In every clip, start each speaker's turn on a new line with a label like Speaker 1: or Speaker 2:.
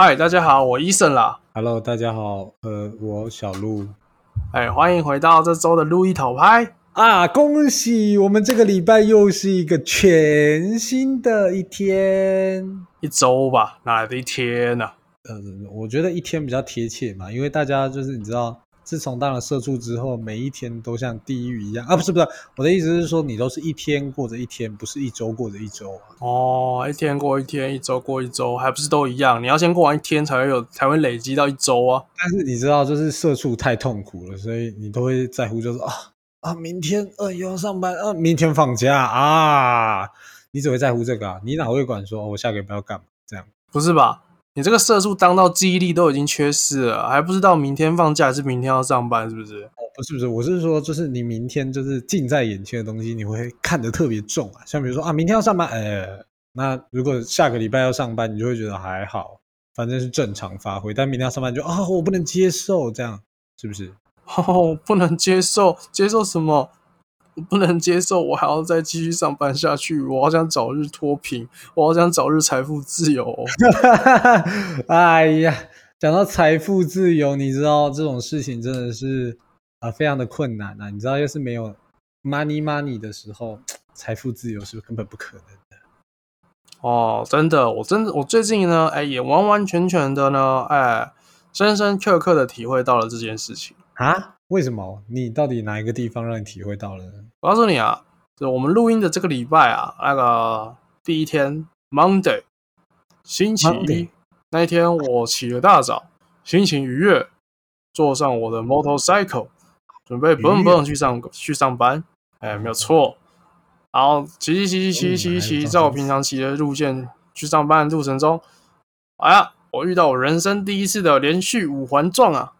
Speaker 1: 嗨，大家好，我伊森啦。
Speaker 2: Hello，大家好，呃，我小鹿
Speaker 1: 哎，欢迎回到这周的路易头拍。
Speaker 2: 啊，恭喜我们这个礼拜又是一个全新的一天。
Speaker 1: 一周吧，哪来的一天呢、
Speaker 2: 呃，我觉得一天比较贴切嘛，因为大家就是你知道，自从当了社畜之后，每一天都像地狱一样啊，不是不是，我的意思是说，你都是一天过着一天，不是一周过着一周啊。
Speaker 1: 哦，一天过一天，一周过一周，还不是都一样？你要先过完一天，才会有，才会累积到一周啊。
Speaker 2: 但是你知道，就是社畜太痛苦了，所以你都会在乎，就是啊啊，明天呃又要上班啊，明天放假啊，你只会在乎这个啊，你哪会管说、哦我下个礼拜要干嘛这样？
Speaker 1: 不是吧？你这个社畜当到记忆力都已经缺失了，还不知道明天放假还是明天要上班，是不是？
Speaker 2: 哦，不是不是，我是说，就是你明天就是近在眼前的东西，你会看得特别重啊。像比如说啊，明天要上班，呃，那如果下个礼拜要上班，你就会觉得还好，反正是正常发挥。但明天要上班就啊，我不能接受，这样是不是？
Speaker 1: 哦，不能接受，接受什么？我不能接受，我还要再继续上班下去。我好想早日脱贫，我好想早日财富自由哦、
Speaker 2: 哎呀，讲到财富自由，你知道这种事情真的是啊、非常的困难啊。你知道，要是没有 money money 的时候，财富自由是根本不可能的。
Speaker 1: 哦，真的，我真的，我最近呢，哎，也完完全全的呢，哎，深深刻刻的体会到了这件事情。
Speaker 2: 啊？为什么？你到底哪一个地方让你体会到了呢？
Speaker 1: 我告诉你啊，就我们录音的这个礼拜啊，那个第一天 Monday，星期一那一天，我起了大早，心情愉悦，坐上我的 motorcycle，准备蹦蹦去上去上班。哎，没有错。然后骑骑骑骑骑骑骑，在我平常骑的路线去上班的路程中，哎呀，我遇到我人生第一次的连续五环撞啊！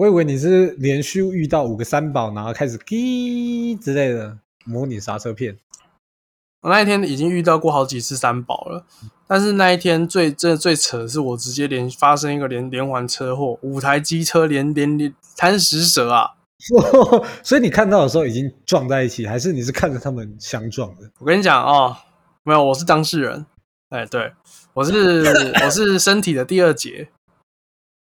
Speaker 2: 我以为你是连续遇到五个三宝，然后开始滴之类的模拟刹车片。
Speaker 1: 我那一天已经遇到过好几次三宝了，但是那一天最真的最扯的是，我直接连发生一个连连环车祸，五台机车连连连贪食蛇啊！
Speaker 2: 所以你看到的时候已经撞在一起，还是你是看着他们相撞的？
Speaker 1: 我跟你讲哦，没有，我是当事人。哎，对，我是 我是身体的第二节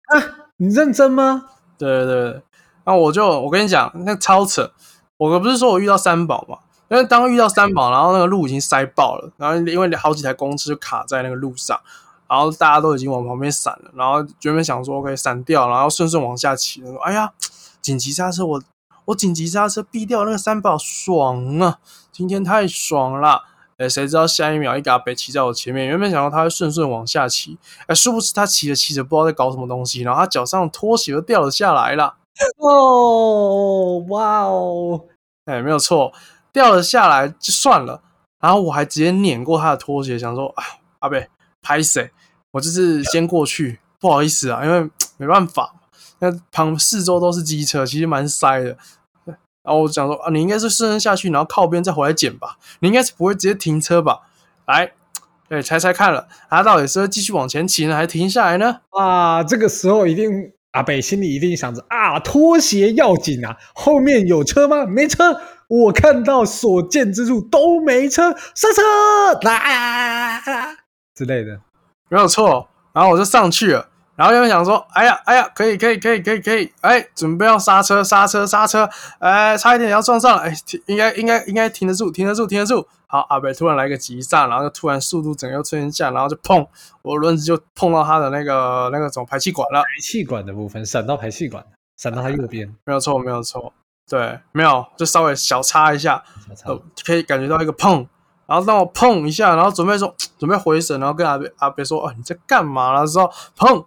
Speaker 1: 啊。
Speaker 2: 你认真吗？
Speaker 1: 对对对，那我就我跟你讲，那超扯。我不是说我遇到三宝嘛，因为当遇到三宝，然后那个路已经塞爆了，然后因为好几台公车就卡在那个路上，然后大家都已经往旁边闪了，然后原本想说 OK 闪掉，然后顺顺往下骑，说哎呀，紧急刹车，我我紧急刹车避掉那个三宝，爽啊！今天太爽了。哎，谁知道下一秒一个阿北骑在我前面，原本想到他会顺顺往下骑，哎，殊不知他骑着骑着不知道在搞什么东西，然后他脚上拖鞋都掉了下来了。
Speaker 2: 哦，哇哦！
Speaker 1: 哎，没有错，掉了下来就算了，然后我还直接碾过他的拖鞋，想说啊，阿北拍谁？我就是先过去，不好意思啊，因为 没办法，那旁四周都是机车，其实蛮塞的。然后我想说啊，你应该是顺顺下去，然后靠边再回来捡吧，你应该是不会直接停车吧？来，对，猜猜看了，他到底是会继续往前骑呢，还是停下来呢？
Speaker 2: 啊，这个时候一定阿北心里一定想着啊，拖鞋要紧啊，后面有车吗？没车，我看到所见之处都没车，刹车啦、之类的。
Speaker 1: 没有错，然后我就上去了，然后原本想说，哎呀，哎呀，可以，可以，可以，可以，可以，哎，准备要刹车，刹车，刹车，哎，差一点要撞上了，哎，停应该，应该，应该停得住，停得住，停得住。好，阿北突然来个急刹，然后就突然速度整个又推一下，然后就砰，我轮子就碰到他的那个 那个总排气管了。
Speaker 2: 排气管的部分闪到排气管，闪到他右边，
Speaker 1: 没有错，没有错，对，没有，就稍微小擦一下，可以感觉到一个碰，然后当我碰一下，然后准备说 准备回神，然后跟阿北阿北说：“哦，你在干嘛了？”之后砰，哎，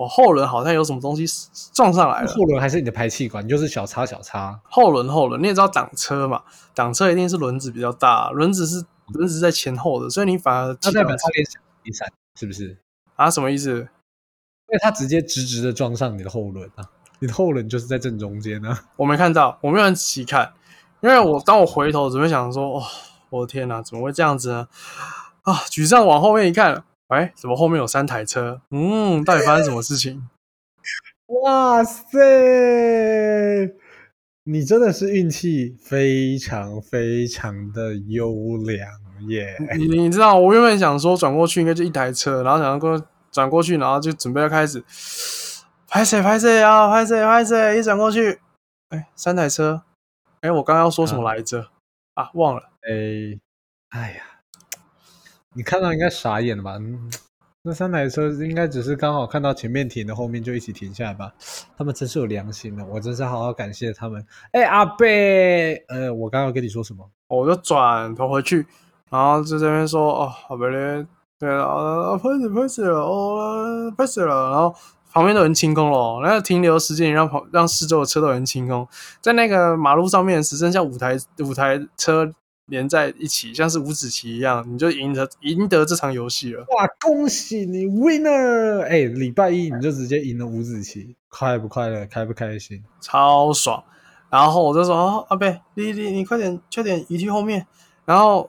Speaker 1: 我后轮好像有什么东西撞上来了。
Speaker 2: 后轮还是你的排气管，就是小插小插。
Speaker 1: 后轮后轮，你也知道挡车嘛，挡车一定是轮子比较大，轮子是轮子在前后的，所以你反而
Speaker 2: 它代表它连闪没闪，是不是？
Speaker 1: 啊什么意思？
Speaker 2: 因为它直接直直的撞上你的后轮啊，你的后轮就是在正中间啊。
Speaker 1: 我没看到，我没有很仔细看，因为我当我回头准备想说，哦，我的天哪，怎么会这样子呢？啊，沮丧往后面一看，哎，怎么后面有三台车？嗯，到底发生什么事情？
Speaker 2: 哇塞，你真的是运气非常非常的优良耶！
Speaker 1: 你你知道，我原本想说转过去应该就一台车，然后想要过转过去，然后就准备要开始拍谁拍谁啊，拍谁拍谁，一转过去，哎，三台车，哎，我刚刚要说什么来着？啊，忘了。
Speaker 2: 哎，哎呀，你看到应该傻眼了吧？那三台车应该只是刚好看到前面停的，后面就一起停下来吧？他们真是有良心的，我真是好好感谢他们。哎，阿贝，呃，我刚刚跟你说什么？
Speaker 1: 我就转头回去，然后就这边说，哦，阿贝嘞，对啊，拍死拍死了，哦，拍死了，然后旁边都人清空了，那个停留时间让旁让四周的车都人清空，在那个马路上面只剩下五台五台车。连在一起，像是五子棋一样，你就赢得赢得这场游戏了。
Speaker 2: 哇，恭喜你，winner！哎，礼拜一你就直接赢了五子棋，快不快乐？开不开心？
Speaker 1: 超爽！然后我就说：“哦，阿贝，你你你快点，快点移去后面。”然后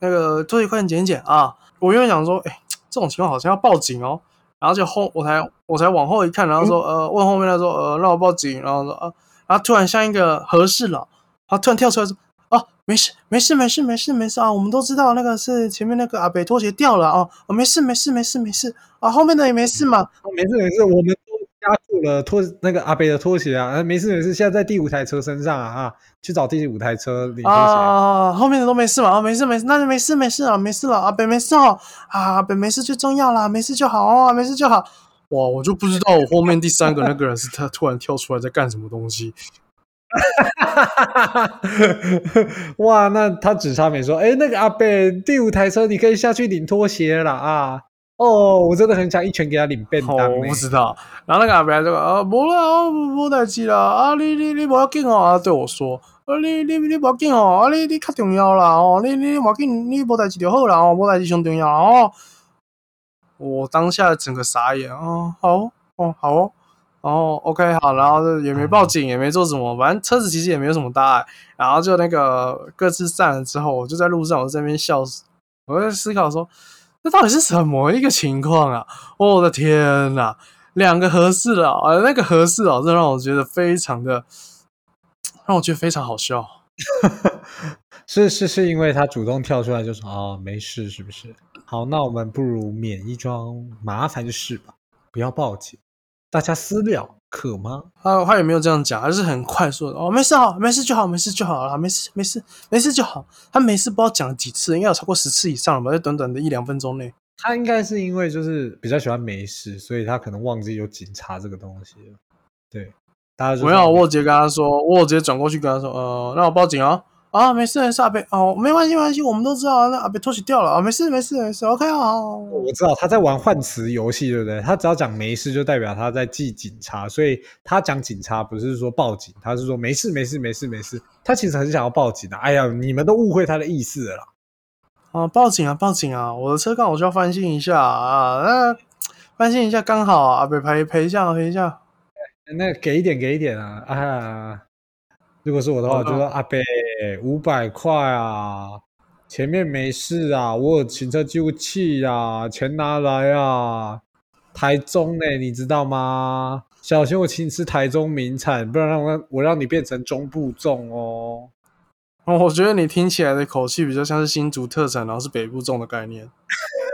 Speaker 1: 那个作业快点捡捡啊！我原本想说：“哎，这种情况好像要报警哦。”然后就后我才我才往后一看，然后说：“呃，问后面他说：‘呃，让我报警。’然后说：‘啊。’然后突然像一个合适了，他突然跳出来说。”哦，没事，没事，没事，没事，没事啊！我们都知道那个是前面那个阿北拖鞋掉了哦！哦，没事，没事，没事，没事啊！后面的也没事嘛？
Speaker 2: 没事，没事，我们都加固了拖那个阿北的拖鞋啊！没事，没事，现在在第五台车身上啊！啊，去找第五台车领拖鞋
Speaker 1: 啊！后面的都没事嘛？啊，没事，没事，那就没事，没事啊，没事了，阿北没事哦！啊，阿北没事最重要啦，没事就好哦，没事就好。哇，我就不知道我后面第三个那个人是他突然跳出来在干什么东西。
Speaker 2: 哈哈哈哈哈！哇，那他只差没说，哎，那个阿贝第五台车，你可以下去领拖鞋了啊！哦，我真的很想一拳给他领便当。
Speaker 1: 我不知道。然后那个阿贝就说：“啊，无啦，无代志啦，啊，你你你不要紧哦。”啊，对我说：“啊，你你你不要紧哦，啊，你你较重要啦哦，你你不要紧，你无代志就好啦哦，无代志上重要哦。”我当下整个傻眼啊！好哦，好哦。哦，OK，好，然后也没报警，也没做什么，反正车子其实也没有什么大碍，然后就那个各自散了之后，我就在路上，我在那边笑死，我在思考说，这到底是什么一个情况啊？我的天呐，两个合适的，呃，那个合适哦，这让我觉得非常的，让我觉得非常好笑，
Speaker 2: 是是是因为他主动跳出来就说哦没事是不是？好，那我们不如免一桩麻烦的事吧，不要报警。大家私聊可吗？
Speaker 1: 他他也没有这样讲，而是很快速的哦，没事好，没事就好，没事就好了，没事没事没事就好。他没事不知道讲了几次，应该有超过十次以上了吧，在短短的一两分钟内。
Speaker 2: 他应该是因为就是比较喜欢没事，所以他可能忘记有警察这个东西了。对，大家
Speaker 1: 没有，我直接跟他说，我直接转过去跟他说，呃，那我报警啊。啊，没事没事，阿贝哦，没关系没关系，我们都知道那阿贝拖鞋掉了啊，没事没事没事，OK 啊。
Speaker 2: 我知道他在玩换词游戏，对不对？他只要讲没事，就代表他在记警察，所以他讲警察不是说报警，他是说没事没事没事没事。他其实很想要报警的。哎呀，你们都误会他的意思了。
Speaker 1: 啊，报警啊报警啊！我的车刚好需要翻新一下啊，那翻新一下刚好啊，阿贝赔赔一下赔一下。
Speaker 2: 那给一点给一点啊啊！如果是我的话，我就说阿贝。五百块啊，前面没事啊，我有行车记录器啊，钱拿来啊。台中呢，你知道吗？小心我请你吃台中名产，不然让我我让你变成中部重哦。
Speaker 1: 哦，我觉得你听起来的口气比较像是新竹特产，然后是北部重的概念。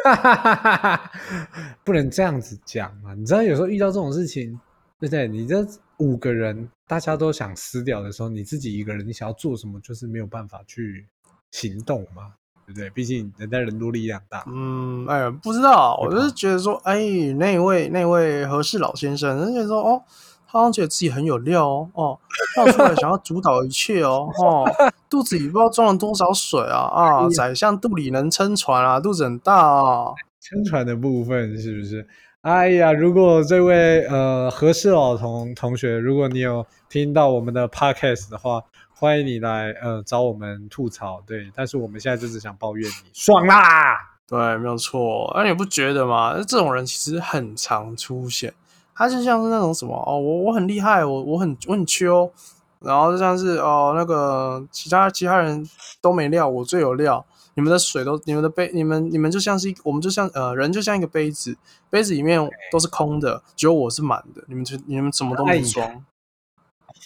Speaker 2: 不能这样子讲嘛，你知道有时候遇到这种事情，对不对？你这。五个人大家都想撕掉的时候，你自己一个人，你想要做什么，就是没有办法去行动嘛，对不对？毕竟人家人多力量大。
Speaker 1: 嗯，哎呀，不知道，我就是觉得说，哎，那位那位何氏老先生，人家说哦，他好像觉得自己很有料哦，哦，跳出来想要主导一切哦，哦，肚子里不知道装了多少水啊啊，宰相肚里能撑船啊，肚子很大啊，
Speaker 2: 撑船的部分是不是？哎呀，如果这位呃合适老同同学，如果你有听到我们的 podcast 的话，欢迎你来呃找我们吐槽。对，但是我们现在就只想抱怨你，爽啦！
Speaker 1: 对，没有错。那你不觉得吗？这种人其实很常出现，他就像是那种什么哦，我我很厉害，我我很我很秋，然后就像是哦那个其他其他人都没料，我最有料。你们的水都，你们的杯，你们你们就像是一，我们就像呃人就像一个杯子，杯子里面都是空的，只有我是满的。你们就你们什么都没装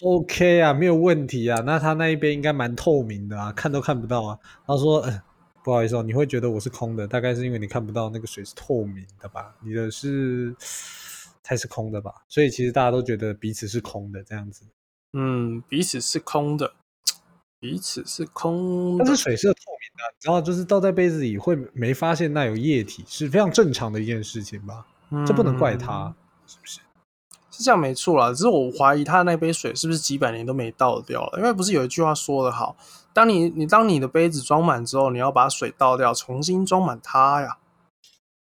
Speaker 2: ，OK 啊，没有问题啊。那他那一边应该蛮透明的啊，看都看不到啊。他说，不好意思哦，你会觉得我是空的，大概是因为你看不到那个水是透明的吧？你的是才是空的吧？所以其实大家都觉得彼此是空的这样子。
Speaker 1: 嗯，彼此是空的，彼此是空的。
Speaker 2: 但是水是透明的，你知道，就是倒在杯子里会没发现那有液体，是非常正常的一件事情吧？这不能怪他，是不是？
Speaker 1: 是这样没错啦，只是我怀疑他那杯水是不是几百年都没倒掉了？因为不是有一句话说的好，当你你当你的杯子装满之后，你要把水倒掉，重新装满它呀。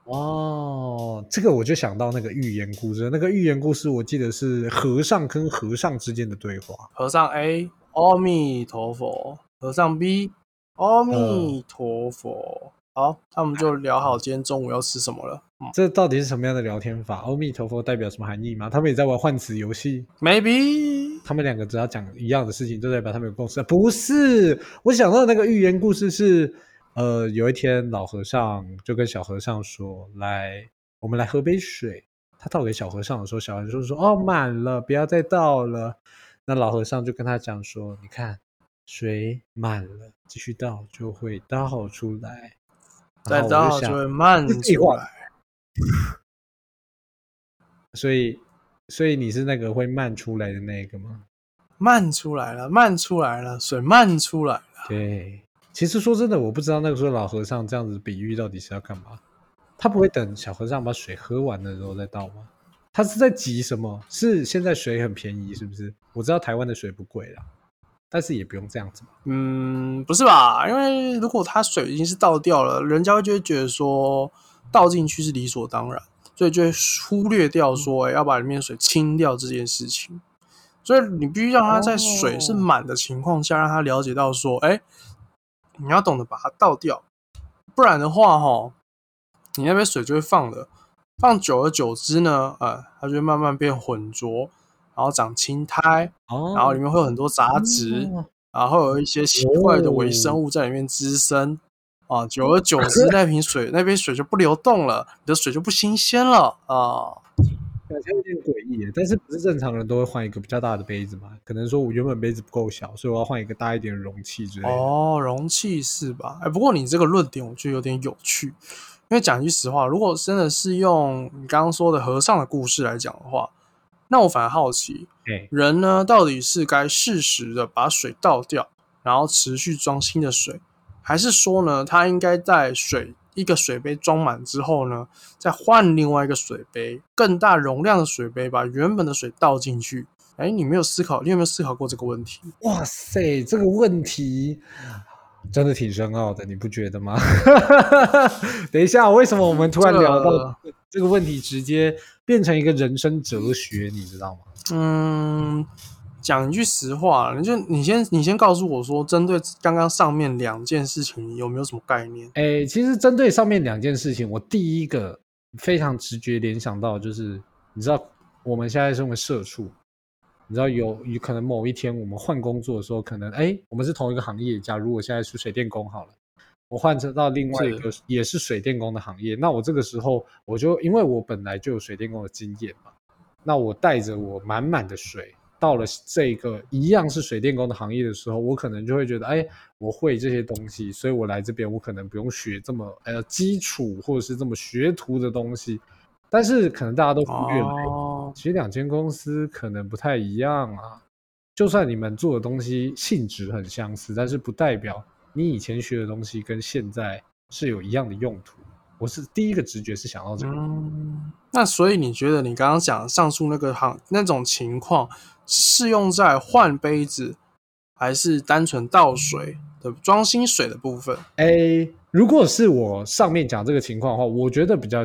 Speaker 2: 哦，这个我就想到那个寓言故事，那个寓言故事我记得是和尚跟和尚之间的对话。
Speaker 1: 和尚 A，阿弥陀佛；和尚 B，阿弥陀佛。好，那我们就聊好今天中午要吃什么了。
Speaker 2: 这到底是什么样的聊天法？阿弥陀佛代表什么含义吗？他们也在玩换词游戏
Speaker 1: ？Maybe
Speaker 2: 他们两个只要讲一样的事情，就代表他们有共识？不是，我想到那个寓言故事是，呃，有一天老和尚就跟小和尚说：“来，我们来喝杯水。”他倒给小和尚的时候，小和尚说：“哦，满了，不要再倒了。”那老和尚就跟他讲说：“你看，水满了，继续倒就会倒出来。”
Speaker 1: 再倒就会慢出来，
Speaker 2: 所以，所以你是那个会慢出来的那个吗？
Speaker 1: 慢出来了，慢出来了，水慢出来了。
Speaker 2: 对，其实说真的，我不知道那个时候老和尚这样子比喻到底是要干嘛。他不会等小和尚把水喝完了之后再倒吗？他是在急什么？是现在水很便宜，是不是？我知道台湾的水不贵啦。但是也不用这样子嘛。
Speaker 1: 嗯，不是吧？因为如果他水已经是倒掉了，人家就会觉得说倒进去是理所当然，所以就会忽略掉说要把里面水清掉这件事情。所以你必须让他在水是满的情况下，让他了解到说，哎，你要懂得把它倒掉，不然的话，哈，你那边水就会放的，放久而久之呢，呃，它就会慢慢变浑浊。然后长青苔，然后里面会有很多杂质，然后有一些奇怪的微生物在里面滋生，啊，久而久 之，那瓶水那杯水就不流动了，你的水就不新鲜了啊。
Speaker 2: 感觉有点诡异，但是不是正常人都会换一个比较大的杯子嘛？可能说我原本杯子不够小，所以我要换一个大一点的容器之类的。
Speaker 1: 哦，容器是吧？哎，不过你这个论点我觉得有点有趣，因为讲句实话，如果真的是用你刚刚说的和尚的故事来讲的话。那我反而好奇，人呢到底是该适时的把水倒掉，然后持续装新的水，还是说呢，他应该在水一个水杯装满之后呢，再换另外一个水杯，更大容量的水杯，把原本的水倒进去？哎，你没有思考，你有没有思考过这个问题？
Speaker 2: 哇塞，这个问题真的挺深奥的，你不觉得吗？等一下，为什么我们突然聊到这个问题，直接？变成一个人生哲学，你知道吗？
Speaker 1: 嗯，讲一句实话，你就你先你先告诉我说，针对刚刚上面两件事情，有没有什么概念？
Speaker 2: 哎，其实针对上面两件事情，我第一个非常直觉联想到就是，你知道我们现在身为社畜，你知道有有可能某一天我们换工作的时候，可能哎，我们是同一个行业，假如我现在是水电工好了。我换成到另外一个也是水电工的行业，那我这个时候我就因为我本来就有水电工的经验嘛，那我带着我满满的水到了这个一样是水电工的行业的时候，我可能就会觉得，哎，我会这些东西，所以我来这边我可能不用学这么呃基础或者是这么学徒的东西，但是可能大家都忽略了，其实两间公司可能不太一样啊，就算你们做的东西性质很相似，但是不代表。你以前学的东西跟现在是有一样的用途，我是第一个直觉是想到这个。
Speaker 1: 那所以你觉得你刚刚讲上述那个行那种情况适用在换杯子，还是单纯倒水的装新水的部分？
Speaker 2: 哎，如果是我上面讲这个情况的话，我觉得比较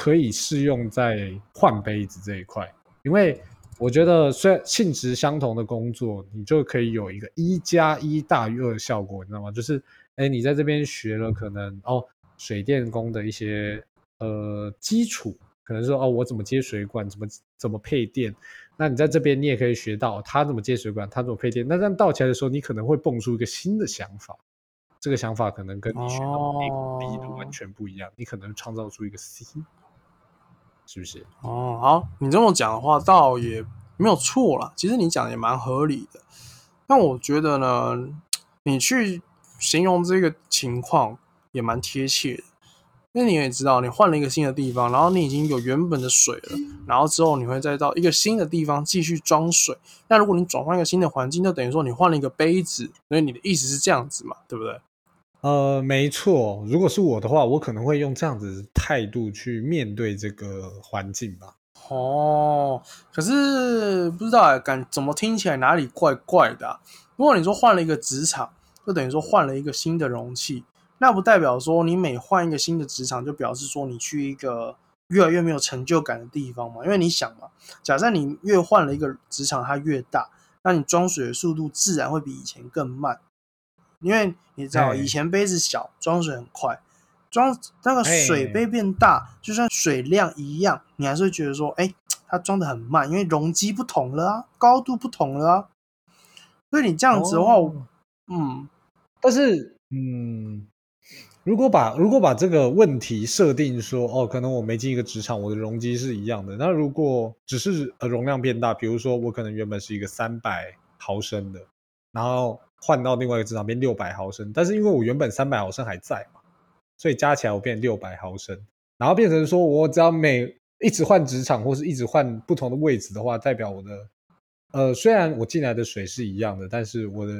Speaker 2: 可以适用在换杯子这一块，因为。我觉得虽然性质相同的工作，你就可以有一个一加一大于二的效果，你知道吗？就是，哎，你在这边学了可能哦，水电工的一些呃基础，可能说哦，我怎么接水管，怎么怎么配电，那你在这边你也可以学到他怎么接水管，他怎么配电。那这样倒起来的时候，你可能会蹦出一个新的想法，这个想法可能跟你学到 A、B 的完全不一样，你可能创造出一个 C。是不是？
Speaker 1: 哦，好，你这么讲的话，倒也没有错啦。其实你讲的也蛮合理的。但我觉得呢，你去形容这个情况，也蛮贴切的。因为你也知道，你换了一个新的地方，然后你已经有原本的水了，然后之后你会再到一个新的地方继续装水。那如果你转换一个新的环境，就等于说你换了一个杯子，所以你的意思是这样子嘛，对不对？
Speaker 2: 呃，没错。如果是我的话，我可能会用这样子态度去面对这个环境吧。
Speaker 1: 哦，可是不知道哎，感怎么听起来哪里怪怪的？如果你说换了一个职场，就等于说换了一个新的容器。那不代表说你每换一个新的职场，就表示说你去一个越来越没有成就感的地方嘛？因为你想嘛，假设你越换了一个职场，它越大，那你装水的速度自然会比以前更慢。因为你知道，以前杯子小，装水很快，装那个水杯变大，就算水量一样，你还是会觉得说，哎，它装的很慢，因为容积不同了啊，高度不同了啊。所以你这样子的话，嗯，
Speaker 2: 但是，嗯。如果把如果把这个问题设定说，哦，可能我没进一个职场，我的容积是一样的。那如果只是呃容量变大，比如说我可能原本是一个三百毫升的，然后换到另外一个职场变六百毫升，但是因为我原本三百毫升还在嘛，所以加起来我变六百毫升，然后变成说我只要每一直换职场或是一直换不同的位置的话，代表我的呃虽然我进来的水是一样的，但是我的。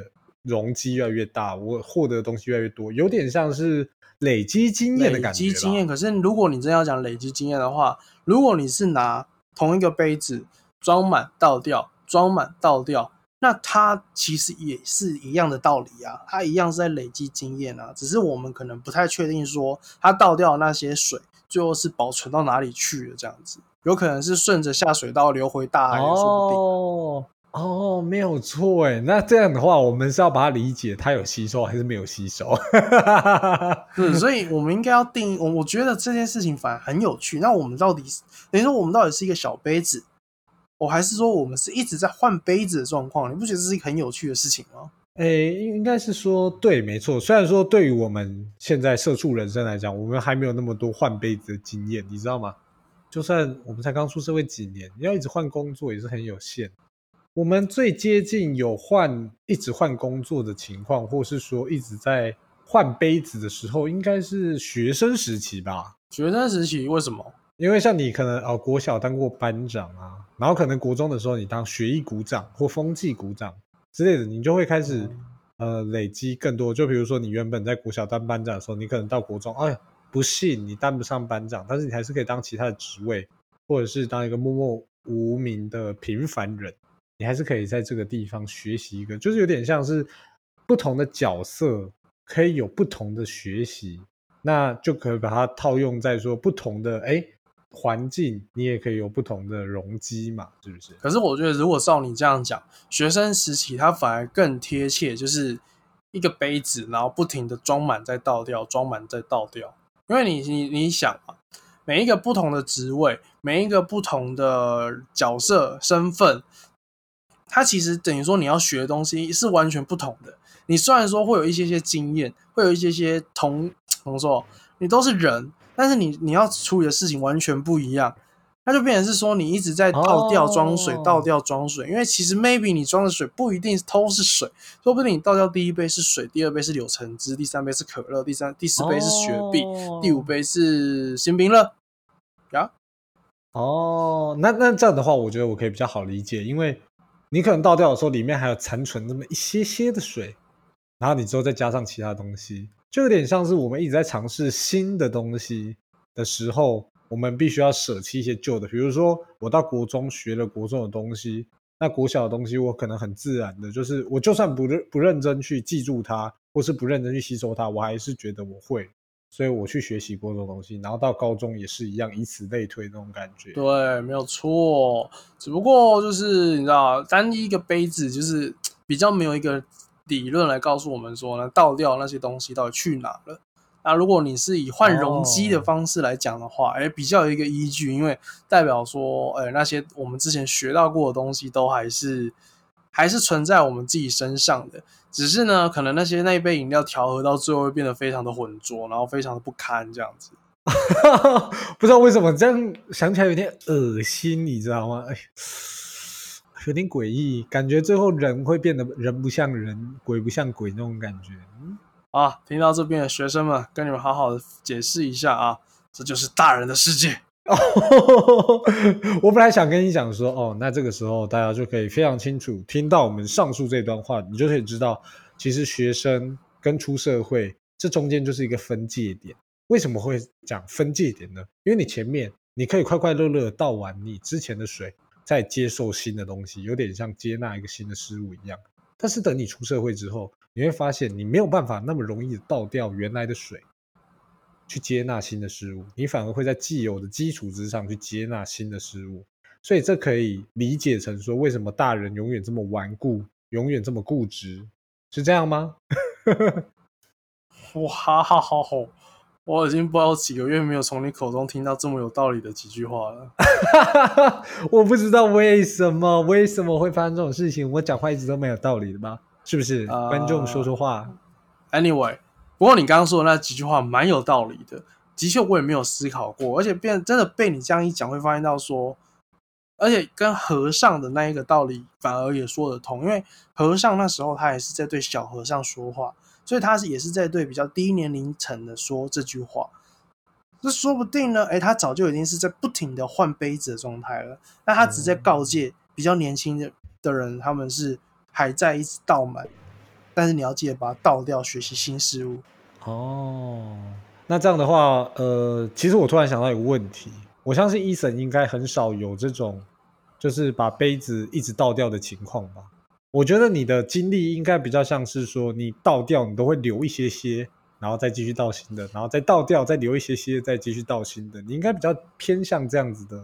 Speaker 2: 容积越来越大，我获得的东西越来越多，有点像是累积经验的感
Speaker 1: 觉。累积经验，可是如果你真要讲累积经验的话，如果你是拿同一个杯子装满倒掉，装满倒掉，那它其实也是一样的道理啊，它一样是在累积经验啊。只是我们可能不太确定说，它倒掉那些水最后是保存到哪里去了，这样子，有可能是顺着下水道流回大海也说不定。
Speaker 2: 哦，没有错哎，那这样的话，我们是要把它理解，它有吸收还是没有吸收？
Speaker 1: 嗯，所以我们应该要定义。我我觉得这件事情反而很有趣。那我们到底等于说，我们到底是一个小杯子，我还是说我们是一直在换杯子的状况？你不觉得这是一个很有趣的事情吗？
Speaker 2: 诶，应该是说对，没错。虽然说对于我们现在社畜人生来讲，我们还没有那么多换杯子的经验，你知道吗？就算我们才刚出社会几年，要一直换工作也是很有限。我们最接近有换一直换工作的情况，或是说一直在换杯子的时候，应该是学生时期吧？
Speaker 1: 学生时期为什么？
Speaker 2: 因为像你可能哦，国小当过班长啊，然后可能国中的时候你当学艺股长或风纪股长之类的，你就会开始呃累积更多。就比如说你原本在国小当班长的时候，你可能到国中，哎，不信你当不上班长，但是你还是可以当其他的职位，或者是当一个默默无名的平凡人。你还是可以在这个地方学习一个，就是有点像是不同的角色可以有不同的学习，那就可以把它套用在说不同的哎环境，你也可以有不同的容积嘛，是不是？
Speaker 1: 可是我觉得，如果照你这样讲，学生时期它反而更贴切，就是一个杯子，然后不停的装满再倒掉，装满再倒掉，因为你你你想嘛，每一个不同的职位，每一个不同的角色身份。它其实等于说你要学的东西是完全不同的。你虽然说会有一些些经验，会有一些些同怎么说，你都是人，但是你你要处理的事情完全不一样。那就变成是说你一直在倒掉装水，倒掉装水。因为其实 maybe 你装的水不一定都是水，说不定你倒掉第一杯是水，第二杯是柳橙汁，第三杯是可乐，第三第四杯是雪碧，第五杯是新冰乐。呀，
Speaker 2: 哦，那那这样的话，我觉得我可以比较好理解，因为。你可能倒掉的时候，里面还有残存那么一些些的水，然后你之后再加上其他东西，就有点像是我们一直在尝试新的东西的时候，我们必须要舍弃一些旧的。比如说，我到国中学了国中的东西，那国小的东西我可能很自然的，就是我就算不认不认真去记住它，或是不认真去吸收它，我还是觉得我会。所以我去学习过这种东西，然后到高中也是一样，以此类推那种感觉。
Speaker 1: 对，没有错。只不过就是你知道，单一一个杯子就是比较没有一个理论来告诉我们说呢，倒掉那些东西到底去哪了。那如果你是以换容积的方式来讲的话，哎，比较有一个依据，因为代表说，哎，那些我们之前学到过的东西都还是。还是存在我们自己身上的，只是呢，可能那些那一杯饮料调和到最后会变得非常的浑浊，然后非常的不堪这样子。
Speaker 2: 不知道为什么这样想起来有点恶心，你知道吗？哎，有点诡异，感觉最后人会变得人不像人，鬼不像鬼那种感觉。
Speaker 1: 啊，听到这边的学生们，跟你们好好的解释一下啊，这就是大人的世界。
Speaker 2: 我本来想跟你讲说，哦，那这个时候大家就可以非常清楚听到我们上述这段话，你就可以知道，其实学生跟出社会这中间就是一个分界点。为什么会讲分界点呢？因为你前面你可以快快乐乐地倒完你之前的水，再接受新的东西，有点像接纳一个新的事物一样。但是等你出社会之后，你会发现你没有办法那么容易倒掉原来的水，去接纳新的事物，你反而会在既有的基础之上去接纳新的事物。所以这可以理解成说，为什么大人永远这么顽固，永远这么固执，是这样吗？
Speaker 1: 哇，好好好，我已经不知道几个月没有从你口中听到这么有道理的几句话了。
Speaker 2: 我不知道为什么，为什么会发生这种事情？我讲话一直都没有道理的吗？是不是？
Speaker 1: 呃
Speaker 2: 观众说说话。
Speaker 1: Anyway，不过你刚刚说的那几句话蛮有道理的，的确我也没有思考过，而且变真的被你这样一讲，会发现到说，而且跟和尚的那一个道理反而也说得通，因为和尚那时候他也是在对小和尚说话，所以他是也是在对比较低年龄层的说这句话。这说不定呢，哎，他早就已经是在不停的换杯子的状态了，那他只在告诫比较年轻的的人，他们是还在一直倒满，但是你要记得把它倒掉，学习新事物。
Speaker 2: 哦，那这样的话，呃，其实我突然想到一个问题，我相信伊森应该很少有这种，就是把杯子一直倒掉的情况吧。我觉得你的经历应该比较像是说，你倒掉你都会留一些些，然后再继续倒新的，然后再倒掉，再留一些些，再继续倒新的。你应该比较偏向这样子的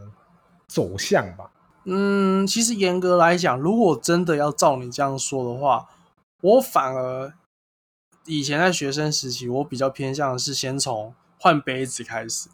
Speaker 2: 走向吧？
Speaker 1: 嗯，其实严格来讲，如果真的要照你这样说的话，我反而以前在学生时期，我比较偏向的是先从换杯子开始。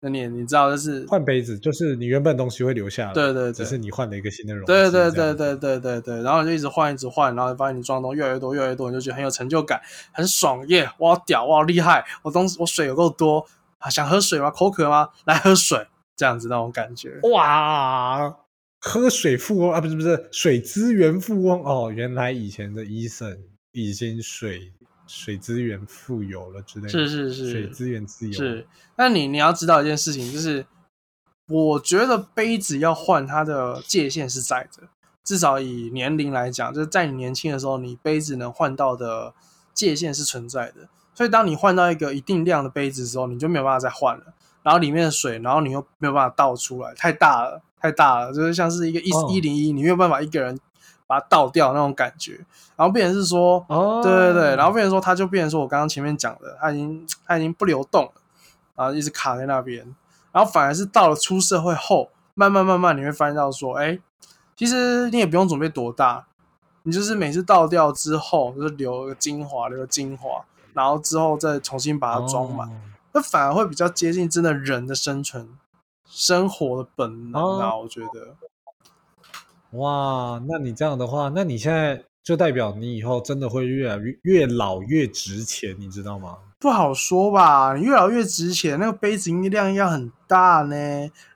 Speaker 1: 那你你知道，就是
Speaker 2: 换杯子就是你原本东西会留下来，
Speaker 1: 对对对
Speaker 2: 只是你换了一个新的容器。
Speaker 1: 对对对对对对对，然后你就一直换，一直换，然后发现你装的东西越来越多，越来越多，你就觉得很有成就感，很爽耶！我好屌，我好厉害，我东西我水有够多啊！想喝水吗？口渴吗？来喝水，这样子那种感觉。
Speaker 2: 哇，喝水富翁啊，不是不是水资源富翁哦，原来以前的医生已经水水资源富有了之类的，
Speaker 1: 是是是
Speaker 2: 水资源自由
Speaker 1: 是，那你你要知道一件事情，就是我觉得杯子要换它的界限是在的，至少以年龄来讲，就是在你年轻的时候，你杯子能换到的界限是存在的。所以当你换到一个一定量的杯子的时候，你就没有办法再换了。然后里面的水，然后你又没有办法倒出来，太大了，太大了，就是像是一个一
Speaker 2: 哦
Speaker 1: 一零一，你没有办法一个人把它倒掉那种感觉。然后变成是说，
Speaker 2: 哦，
Speaker 1: 对对对，然后变成说，它就变成说我刚刚前面讲的，它已经它已经不流动了，然后一直卡在那边，然后反而是到了出社会后，慢慢慢慢你会发现到说，哎，其实你也不用准备多大，你就是每次倒掉之后，就是留个精华，留个精华，然后之后再重新把它装满，
Speaker 2: 哦
Speaker 1: 那、反而会比较接近真的人的生存生活的本能啊，我觉得。
Speaker 2: 哇，那你这样的话，那你现在就代表你以后真的会越来越越老越值钱，你知道吗？
Speaker 1: 不好说吧，你越老越值钱，那个杯子音量要很大呢。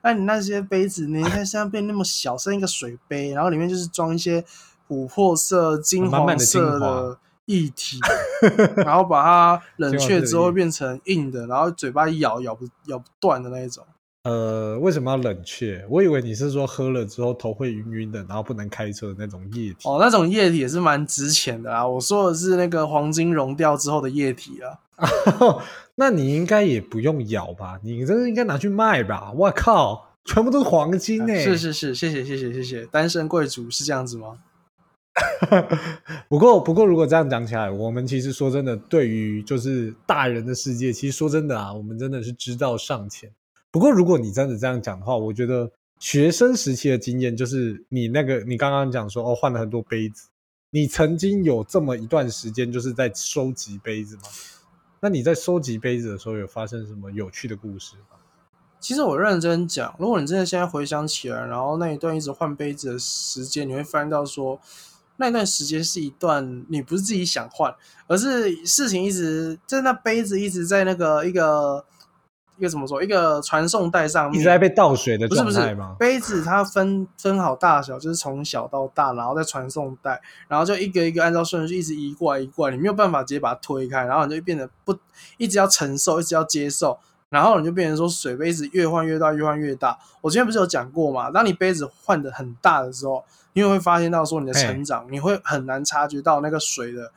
Speaker 1: 那你那些杯子，你看现在变那么小，剩一个水杯，然后里面就是装一些琥珀色、金黄色的液体，然后把它冷却之后会变成硬的，然后嘴巴咬咬不咬不断的那一种。
Speaker 2: 呃，为什么要冷却？我以为你是说喝了之后头会晕晕的，然后不能开车的那种液体。
Speaker 1: 哦，那种液体也是蛮值钱的啦。我说的是那个黄金溶掉之后的液体啊。
Speaker 2: 那你应该也不用咬吧？你这个应该拿去卖吧？我靠，全部都是黄金哎、
Speaker 1: 是是是，谢谢谢谢谢谢，单身贵族是这样子吗？
Speaker 2: 不过，不过，如果这样讲起来，我们其实说真的，对于就是大人的世界，其实说真的啊，我们真的是知道尚浅。不过，如果你真的这样讲的话，我觉得学生时期的经验就是你那个，你刚刚讲说哦，换了很多杯子，你曾经有这么一段时间就是在收集杯子吗？那你在收集杯子的时候，有发生什么有趣的故事吗？
Speaker 1: 其实我认真讲，如果你真的现在回想起来，然后那一段一直换杯子的时间，你会翻到说，那段时间是一段你不是自己想换，而是事情一直就是那杯子一直在那个一个一个怎么说，一个传送带上面
Speaker 2: 一直在被倒水的
Speaker 1: 不是不是？杯子它分分好大小，就是从小到大，然后再传送带，然后就一个一个按照顺序一直移过来移过来，你没有办法直接把它推开，然后你就变得不一直要承受，一直要接受，然后你就变成说水杯子越换越大，越换越大。我之前不是有讲过嘛，当你杯子换的很大的时候，你也会发现到说你的成长，你会很难察觉到那个水的。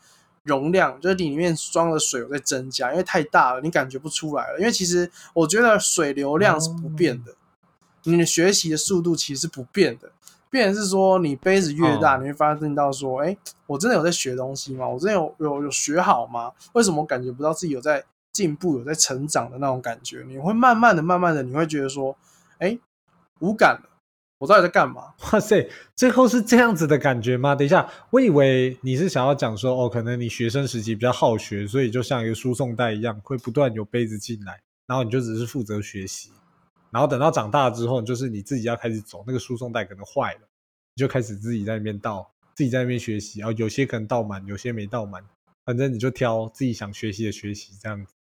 Speaker 1: 容量就是你里面装的水有在增加，因为太大了，你感觉不出来了。因为其实我觉得水流量是不变的，你的学习的速度其实是不变的。变是说你杯子越大，
Speaker 2: 哦
Speaker 1: 你会发现到说，哎、我真的有在学东西吗？我真的有有有学好吗？为什么我感觉不到自己有在进步、有在成长的那种感觉？你会慢慢的、慢慢的，你会觉得说，哎、无感了，我到底在干嘛？
Speaker 2: 哇塞，最后是这样子的感觉吗？等一下，我以为你是想要讲说，哦，可能你学生时期比较好学，所以就像一个输送带一样，会不断有杯子进来，然后你就只是负责学习，然后等到长大之后，就是你自己要开始走，那个输送带可能坏了，你就开始自己在那边倒，自己在那边学习，然后有些可能倒满，有些没倒满，反正你就挑自己想学习的学习，这样子，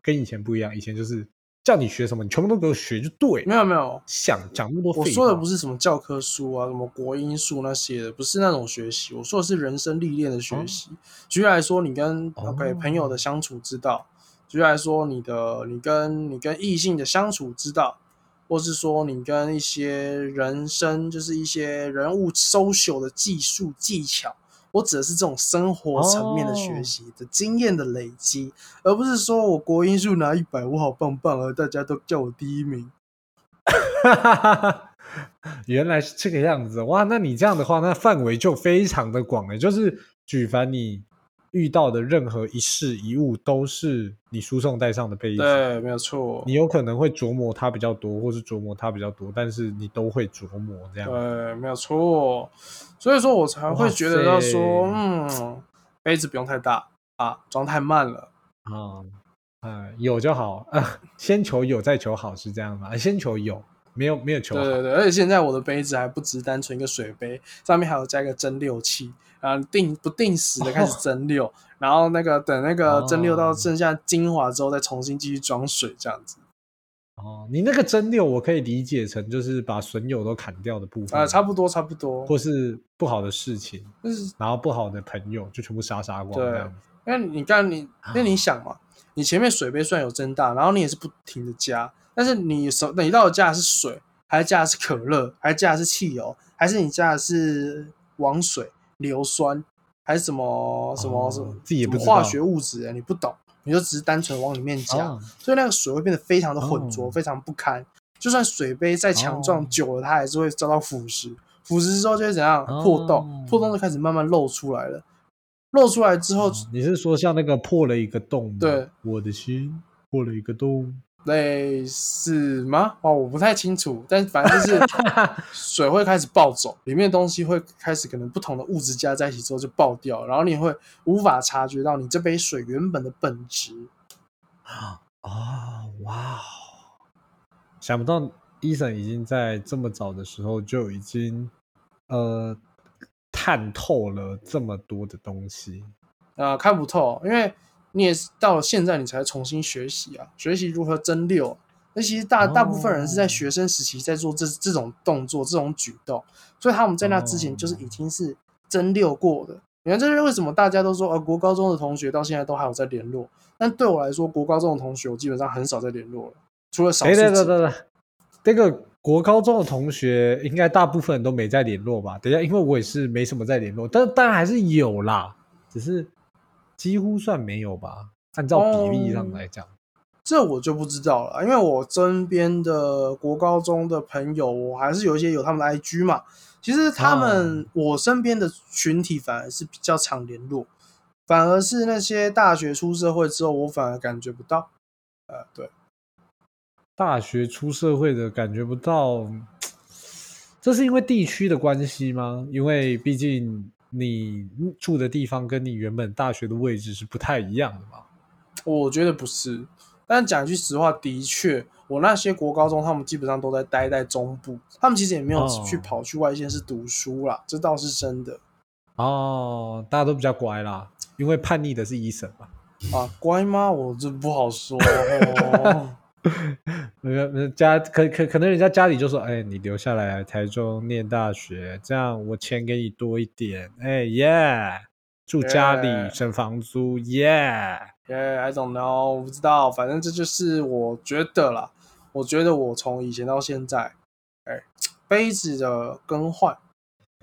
Speaker 2: 跟以前不一样，以前就是叫你学什么，你全部都给我学就对，
Speaker 1: 没有没有，
Speaker 2: 想讲那么多废话，
Speaker 1: 我说的不是什么教科书啊，什么国音数那些的，不是那种学习。我说的是人生历练的学习。举例来说，你跟
Speaker 2: 哦
Speaker 1: OK 朋友的相处之道；举例来说，你的你跟你跟异性的相处之道，或是说你跟一些人生就是一些人物 social 的技术技巧。我指的是这种生活层面的学习的经验的累积，而不是说我国音数拿一百，我好棒棒啊，大家都叫我第一名。
Speaker 2: 原来是这个样子哇！那你这样的话，那范围就非常的广了。就是举凡你遇到的任何一事一物，都是你输送带上的杯子。
Speaker 1: 对，没有错。
Speaker 2: 你有可能会琢磨它比较多，或是琢磨它比较多，但是你都会琢磨这样。
Speaker 1: 对，没有错。所以说我才会觉得到说，嗯，杯子不用太大啊，装太慢了。
Speaker 2: 啊，呃，有就好，呃，先求有，再求好，是这样吗？先求有，没有没有求好。
Speaker 1: 对对对，而且现在我的杯子还不只单纯一个水杯，上面还有加一个蒸馏器，然后定不定时的开始蒸馏，然后那个等那个蒸馏到
Speaker 2: 哦
Speaker 1: 剩下精华之后，再重新继续装水这样子。
Speaker 2: 哦，你那个蒸馏，我可以理解成就是把损友都砍掉的部分
Speaker 1: 啊、差不多差不多，
Speaker 2: 或是不好的事情，
Speaker 1: 就是
Speaker 2: 然后不好的朋友就全部杀杀光
Speaker 1: 对
Speaker 2: 这样子。
Speaker 1: 因为你刚你，那你想嘛，你前面水杯虽然有增大，然后你也是不停的加，但是你手你到底加的是水，还是加的是可乐，还是加的是汽油，还是你加的是王水、硫酸，还是什么什么
Speaker 2: 哦
Speaker 1: 什么化学物质、你不懂，你就只是单纯往里面加，
Speaker 2: 哦
Speaker 1: 所以那个水会变得非常的浑浊，
Speaker 2: 哦
Speaker 1: 非常不堪。就算水杯再强壮，
Speaker 2: 哦
Speaker 1: 久了它还是会遭到腐蚀。腐蚀之后就会怎样？破洞，
Speaker 2: 哦
Speaker 1: 破洞就开始慢慢露出来了。露出来之后，
Speaker 2: 哦你是说像那个破了一个洞吗？
Speaker 1: 对，
Speaker 2: 我的心破了一个洞。
Speaker 1: 类似吗？哦，我不太清楚，但反正就是 水会开始暴走，里面的东西会开始可能不同的物质加在一起之后就爆掉，然后你会无法察觉到你这杯水原本的本质。
Speaker 2: 啊哦，哇哦！想不到伊森已经在这么早的时候就已经呃看透了这么多的东西。
Speaker 1: 呃，看不透，因为你也是到了现在你才重新学习啊，学习如何蒸馏。那其实大大部分人是在
Speaker 2: 哦
Speaker 1: 学生时期在做这这种动作、这种举动，所以他们在那之前就是已经是蒸馏过的。你看，这是为什么大家都说，呃，国高中的同学到现在都还有在联络，但对我来说，国高中的同学我基本上很少在联络了，除了少
Speaker 2: 哎，对对对对，这个国高中的同学应该大部分人都没在联络吧？等一下，因为我也是没什么在联络，但当然还是有啦，只是几乎算没有吧。按照比例上来讲，
Speaker 1: 这我就不知道了，因为我身边的国高中的朋友，我还是有一些有他们的 IG 嘛。其实他们、我身边的群体反而是比较常联络，反而是那些大学出社会之后，我反而感觉不到。呃，对，
Speaker 2: 大学出社会的感觉不到，这是因为地区的关系吗？因为毕竟你住的地方跟你原本大学的位置是不太一样的嘛。
Speaker 1: 我觉得不是。但讲句实话，的确，我那些国高中，他们基本上都在待在中部，他们其实也没有
Speaker 2: 哦
Speaker 1: 去跑去外县市读书啦，这倒是真的
Speaker 2: 哦，大家都比较乖啦，因为叛逆的是医生嘛。
Speaker 1: 啊。乖吗？我这不好说。哦
Speaker 2: 没有家可可可能人家家里就说，哎，你留下来台中念大学，这样我钱给你多一点，哎耶，住家里省房租，耶
Speaker 1: 耶，I don't know，我不知道，反正这就是我觉得啦，我觉得我从以前到现在，哎，杯子的更换，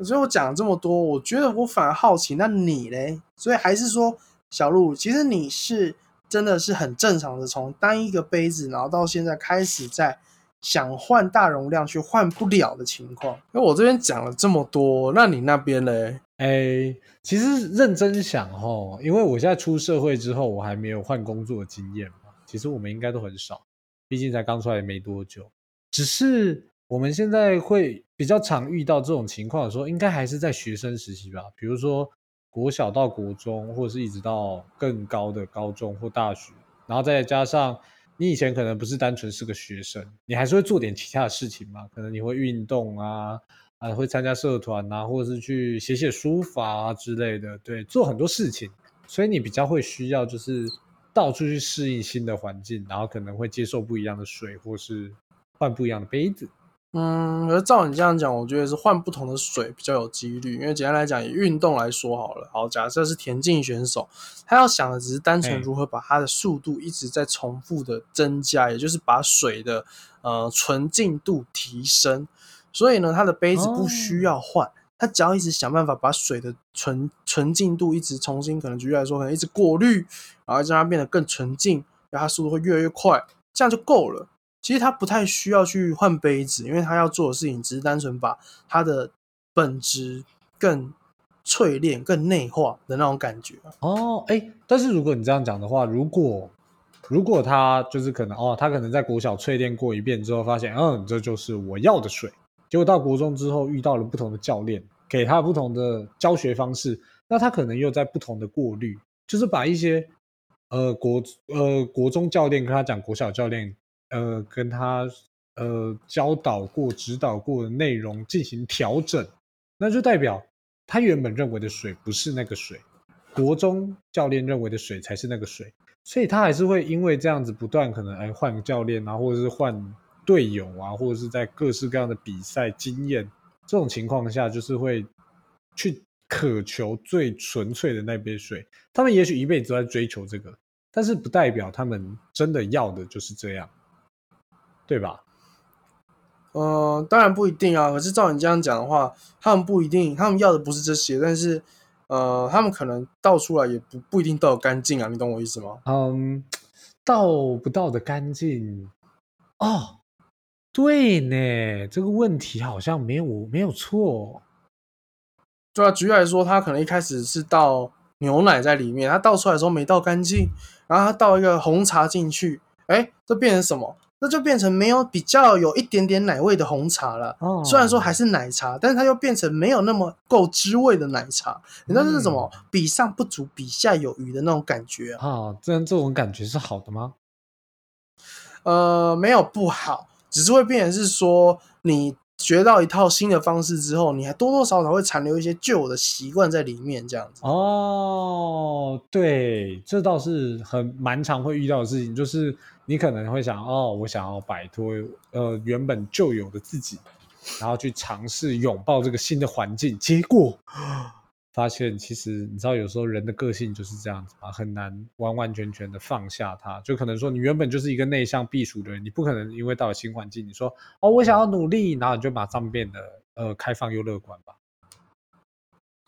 Speaker 1: 所以我讲这么多，我觉得我反而好奇，那你嘞？所以还是说，小鹿，其实你是。真的是很正常的，从单一个杯子，然后到现在开始在想换大容量却换不了的情况。因为我这边讲了这么多，那你那边嘞？
Speaker 2: 哎，其实认真想哦，因为我现在出社会之后，我还没有换工作的经验嘛。其实我们应该都很少，毕竟才刚出来没多久。只是我们现在会比较常遇到这种情况的时候，应该还是在学生时期吧，比如说。国小到国中，或者是一直到更高的高中或大学，然后再加上你以前可能不是单纯是个学生，你还是会做点其他的事情嘛？可能你会运动啊，啊，会参加社团啊，或者是去写写书法啊之类的，对，做很多事情，所以你比较会需要就是到处去适应新的环境，然后可能会接受不一样的水，或是换不一样的杯子。
Speaker 1: 嗯，而照你这样讲，我觉得是换不同的水比较有几率。因为简单来讲，以运动来说好了，好，假设是田径选手，他要想的只是单纯如何把他的速度一直在重复的增加，也就是把水的呃纯净度提升。所以呢，他的杯子不需要换，他只要一直想办法把水的纯纯净度一直重新，可能举例来说，可能一直过滤，然后让它变得更纯净，然后它速度会越来越快，这样就够了。其实他不太需要去换杯子，因为他要做的事情只是单纯把他的本质更淬炼、更内化的那种感觉。
Speaker 2: 哦，哎，但是如果你这样讲的话，如果如果他就是可能哦，他可能在国小淬炼过一遍之后，发现嗯，这就是我要的水。结果到国中之后遇到了不同的教练，给他不同的教学方式，那他可能又在不同的过滤，就是把一些呃国呃国中教练跟他讲国小教练。呃，跟他呃教导过、指导过的内容进行调整，那就代表他原本认为的水不是那个水，国中教练认为的水才是那个水，所以他还是会因为这样子不断可能哎换教练啊，或者是换队友啊，或者是在各式各样的比赛经验这种情况下，就是会去渴求最纯粹的那杯水。他们也许一辈子都在追求这个，但是不代表他们真的要的就是这样。对吧？
Speaker 1: 呃，当然不一定啊。可是照你这样讲的话，他们不一定，他们要的不是这些，但是呃，他们可能倒出来也不不一定倒干净啊。你懂我意思吗？
Speaker 2: 嗯，倒不倒的干净哦。对呢，这个问题好像没有没有错。
Speaker 1: 对啊，举例来说，他可能一开始是倒牛奶在里面，他倒出来的时候没倒干净，然后他倒一个红茶进去，哎，这变成什么？那就变成没有比较有一点点奶味的红茶了。哦，虽然说还是奶茶，但是它又变成没有那么够滋味的奶茶。你知道这是什么？比上不足，比下有余的那种感觉
Speaker 2: 啊！这样这种感觉是好的吗？
Speaker 1: 呃，没有不好，只是会变成是说，你学到一套新的方式之后，你还多多少少会残留一些旧的习惯在里面，这样子。
Speaker 2: 哦，对，这倒是很蛮常会遇到的事情，就是。你可能会想，哦，我想要摆脱呃原本就有的自己，然后去尝试拥抱这个新的环境，结果发现其实你知道，有时候人的个性就是这样子嘛，很难完完全全的放下它。就可能说，你原本就是一个内向避暑的人，你不可能因为到了新环境，你说哦，我想要努力，然后你就马上变得呃开放又乐观吧。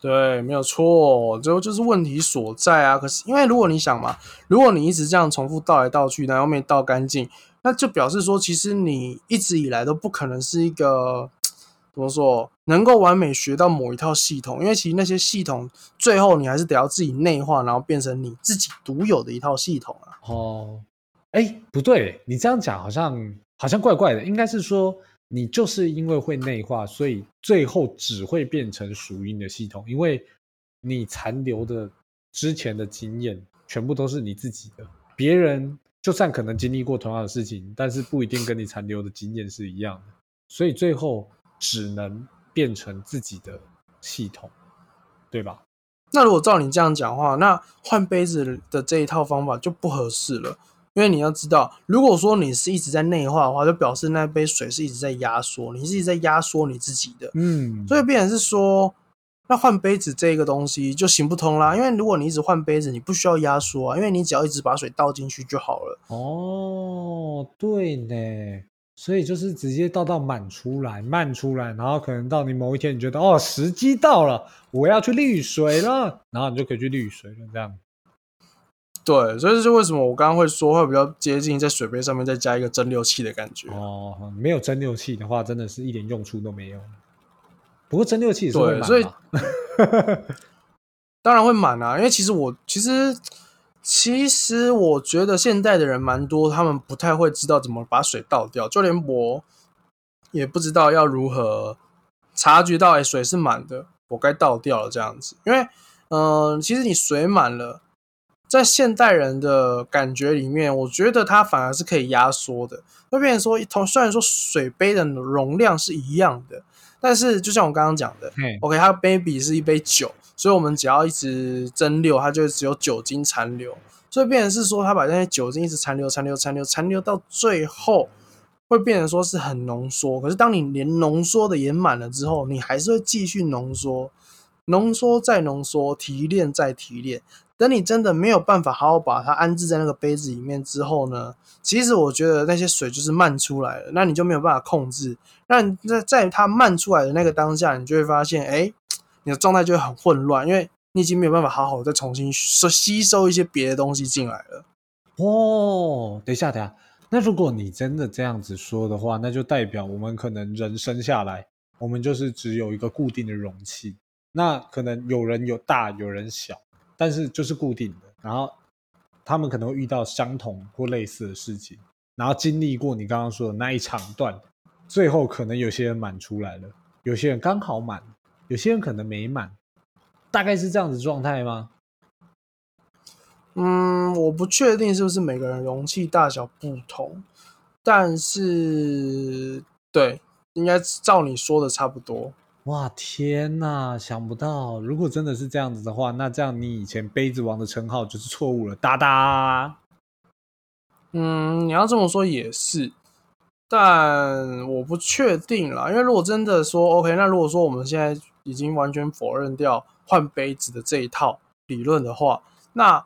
Speaker 1: 对，没有错，最后就是问题所在啊。可是，因为如果你想嘛，如果你一直这样重复倒来倒去，然后没倒干净，那就表示说，其实你一直以来都不可能是一个怎么说，能够完美学到某一套系统。因为其实那些系统，最后你还是得要自己内化，然后变成你自己独有的一套系统啊。
Speaker 2: 哦，哎，不对，你这样讲好像好像怪怪的，应该是说。你就是因为会内化，所以最后只会变成属于你的系统，因为你残留的之前的经验全部都是你自己的。别人就算可能经历过同样的事情，但是不一定跟你残留的经验是一样的，所以最后只能变成自己的系统，对吧？
Speaker 1: 那如果照你这样讲话，那换杯子的这一套方法就不合适了。因为你要知道，如果说你是一直在内化的话，就表示那杯水是一直在压缩，你是一直在压缩你自己的，
Speaker 2: 嗯，
Speaker 1: 所以变成是说，那换杯子这个东西就行不通啦。因为如果你一直换杯子，你不需要压缩啊，因为你只要一直把水倒进去就好了。
Speaker 2: 哦，对呢，所以就是直接倒到满出来，慢出来，然后可能到你某一天你觉得哦时机到了，我要去滤水了，然后你就可以去滤水了，这样。
Speaker 1: 对，所以这是为什么我刚刚会说会比较接近在水杯上面再加一个蒸馏器的感觉。
Speaker 2: 哦，没有蒸馏器的话，真的是一点用处都没有。不过蒸馏器也是会
Speaker 1: 对，所以
Speaker 2: 满嘛
Speaker 1: 当然会满啊，因为其实我其实其实我觉得现代的人蛮多，他们不太会知道怎么把水倒掉，就连我也不知道要如何察觉到，哎、水是满的，我该倒掉了这样子。因为，嗯、其实你水满了，在现代人的感觉里面，我觉得它反而是可以压缩的，会变成说，同虽然说水杯的容量是一样的，但是就像我刚刚讲的，OK，它杯比是一杯酒，所以我们只要一直蒸馏，它就只有酒精残留。所以变成是说，它把那些酒精一直残留、残留、残留、残留到最后，会变成说是很浓缩。可是当你连浓缩的也满了之后，你还是会继续浓缩，浓缩再浓缩，提炼再提炼。等你真的没有办法好好把它安置在那个杯子里面之后呢，其实我觉得那些水就是漫出来了，那你就没有办法控制。那在在它漫出来的那个当下，你就会发现，哎，你的状态就会很混乱，因为你已经没有办法好好再重新吸吸收一些别的东西进来了。
Speaker 2: 哦，等一下，等一下。那如果你真的这样子说的话，那就代表我们可能人生下来，我们就是只有一个固定的容器。那可能有人有大，有人小，但是就是固定的。然后他们可能会遇到相同或类似的事情，然后经历过你刚刚说的那一长段，最后可能有些人满出来了，有些人刚好满，有些人可能没满，大概是这样子状态吗？
Speaker 1: 嗯，我不确定是不是每个人容器大小不同，但是对，应该照你说的差不多。
Speaker 2: 哇天呐，想不到，如果真的是这样子的话，那这样你以前杯子王的称号就是错误了，哒哒。
Speaker 1: 嗯，你要这么说也是，但我不确定啦。因为如果真的说 OK，那如果说我们现在已经完全否认掉换杯子的这一套理论的话，那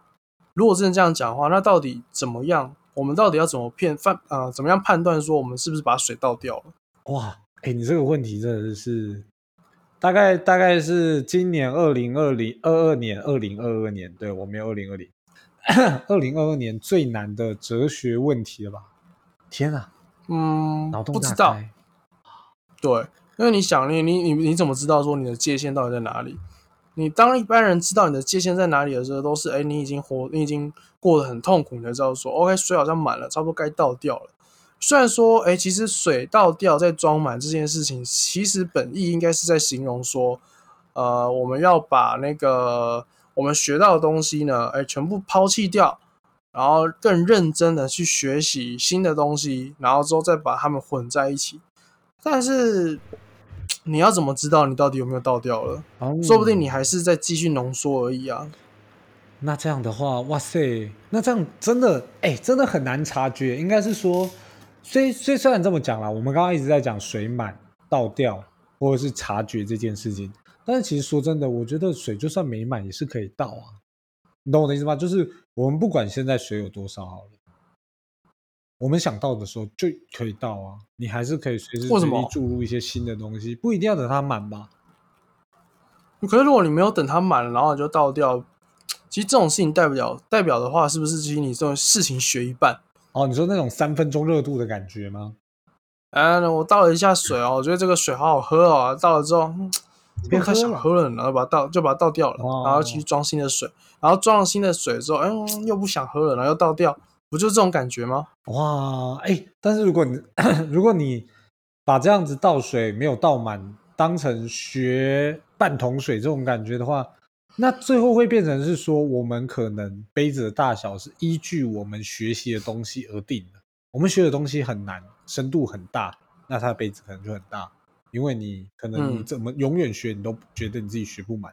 Speaker 1: 如果真的这样讲的话，那到底怎么样？我们到底要怎么骗判呃，怎么样判断说我们是不是把水倒掉了？
Speaker 2: 哇，哎，你这个问题真的是，大概大概是今年二零二零二二年二零二二年，对我没有二零二零，二零二二年最难的哲学问题了吧？天啊，
Speaker 1: 嗯
Speaker 2: 脑，洞
Speaker 1: 不知道。对，因为你想，你你你你怎么知道说你的界限到底在哪里？你当一般人知道你的界限在哪里的时候，都是哎，你已经活，你已经过得很痛苦，你才知道说，OK，水好像满了，差不多该倒掉了。虽然说，哎，其实水倒掉再装满这件事情，其实本意应该是在形容说，呃，我们要把那个我们学到的东西呢，哎，全部抛弃掉，然后更认真的去学习新的东西，然后之后再把它们混在一起。但是你要怎么知道你到底有没有倒掉了？
Speaker 2: 哦
Speaker 1: 说不定你还是在继续浓缩而已啊。
Speaker 2: 那这样的话，哇塞，那这样真的，哎，真的很难察觉。应该是说，虽虽虽然这么讲啦，我们刚刚一直在讲水满倒掉，或者是察觉这件事情，但是其实说真的，我觉得水就算没满也是可以倒啊。你懂我的意思吗？就是我们不管现在水有多少好了，我们想倒的时候就可以倒啊。你还是可以随时随地注入一些新的东西，不一定要等它满吧？
Speaker 1: 可是如果你没有等它满了，然后你就倒掉，其实这种事情代表代表的话，是不是其实你这种事情学一半？
Speaker 2: 哦，你说那种三分钟热度的感觉吗？
Speaker 1: 嗯，我倒了一下水哦，我觉得这个水好好喝哦。倒了之后，嗯，
Speaker 2: 别
Speaker 1: 不太想
Speaker 2: 喝了，
Speaker 1: 然后把它倒就把它倒掉了，
Speaker 2: 哦
Speaker 1: 然后去装新的水，然后装了新的水之后，嗯，又不想喝了，然后又倒掉，不就是这种感觉吗？
Speaker 2: 哇，哎，但是如果你 如果你把这样子倒水没有倒满，当成学半桶水这种感觉的话，那最后会变成是说，我们可能杯子的大小是依据我们学习的东西而定的。我们学的东西很难，深度很大，那它的杯子可能就很大，因为你可能你
Speaker 1: 嗯
Speaker 2: 怎么永远学，你都觉得你自己学不满。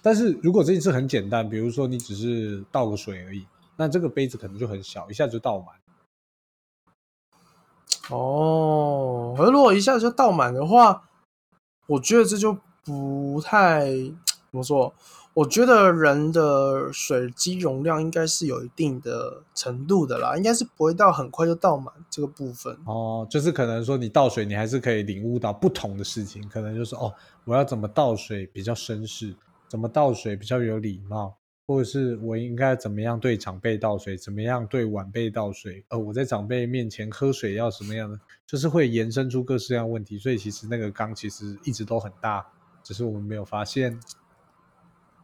Speaker 2: 但是如果这件事很简单，比如说你只是倒个水而已，那这个杯子可能就很小，一下就倒满。
Speaker 1: 哦，而如果一下子就倒满的话，我觉得这就不太怎么说。我觉得人的水机容量应该是有一定的程度的啦，应该是不会到很快就倒满这个部分。
Speaker 2: 哦，就是可能说你倒水，你还是可以领悟到不同的事情，可能就是哦，我要怎么倒水比较绅士，怎么倒水比较有礼貌，或者是我应该怎么样对长辈倒水，怎么样对晚辈倒水，呃，我在长辈面前喝水要什么样的，就是会延伸出各式各样问题。所以其实那个缸其实一直都很大，只是我们没有发现。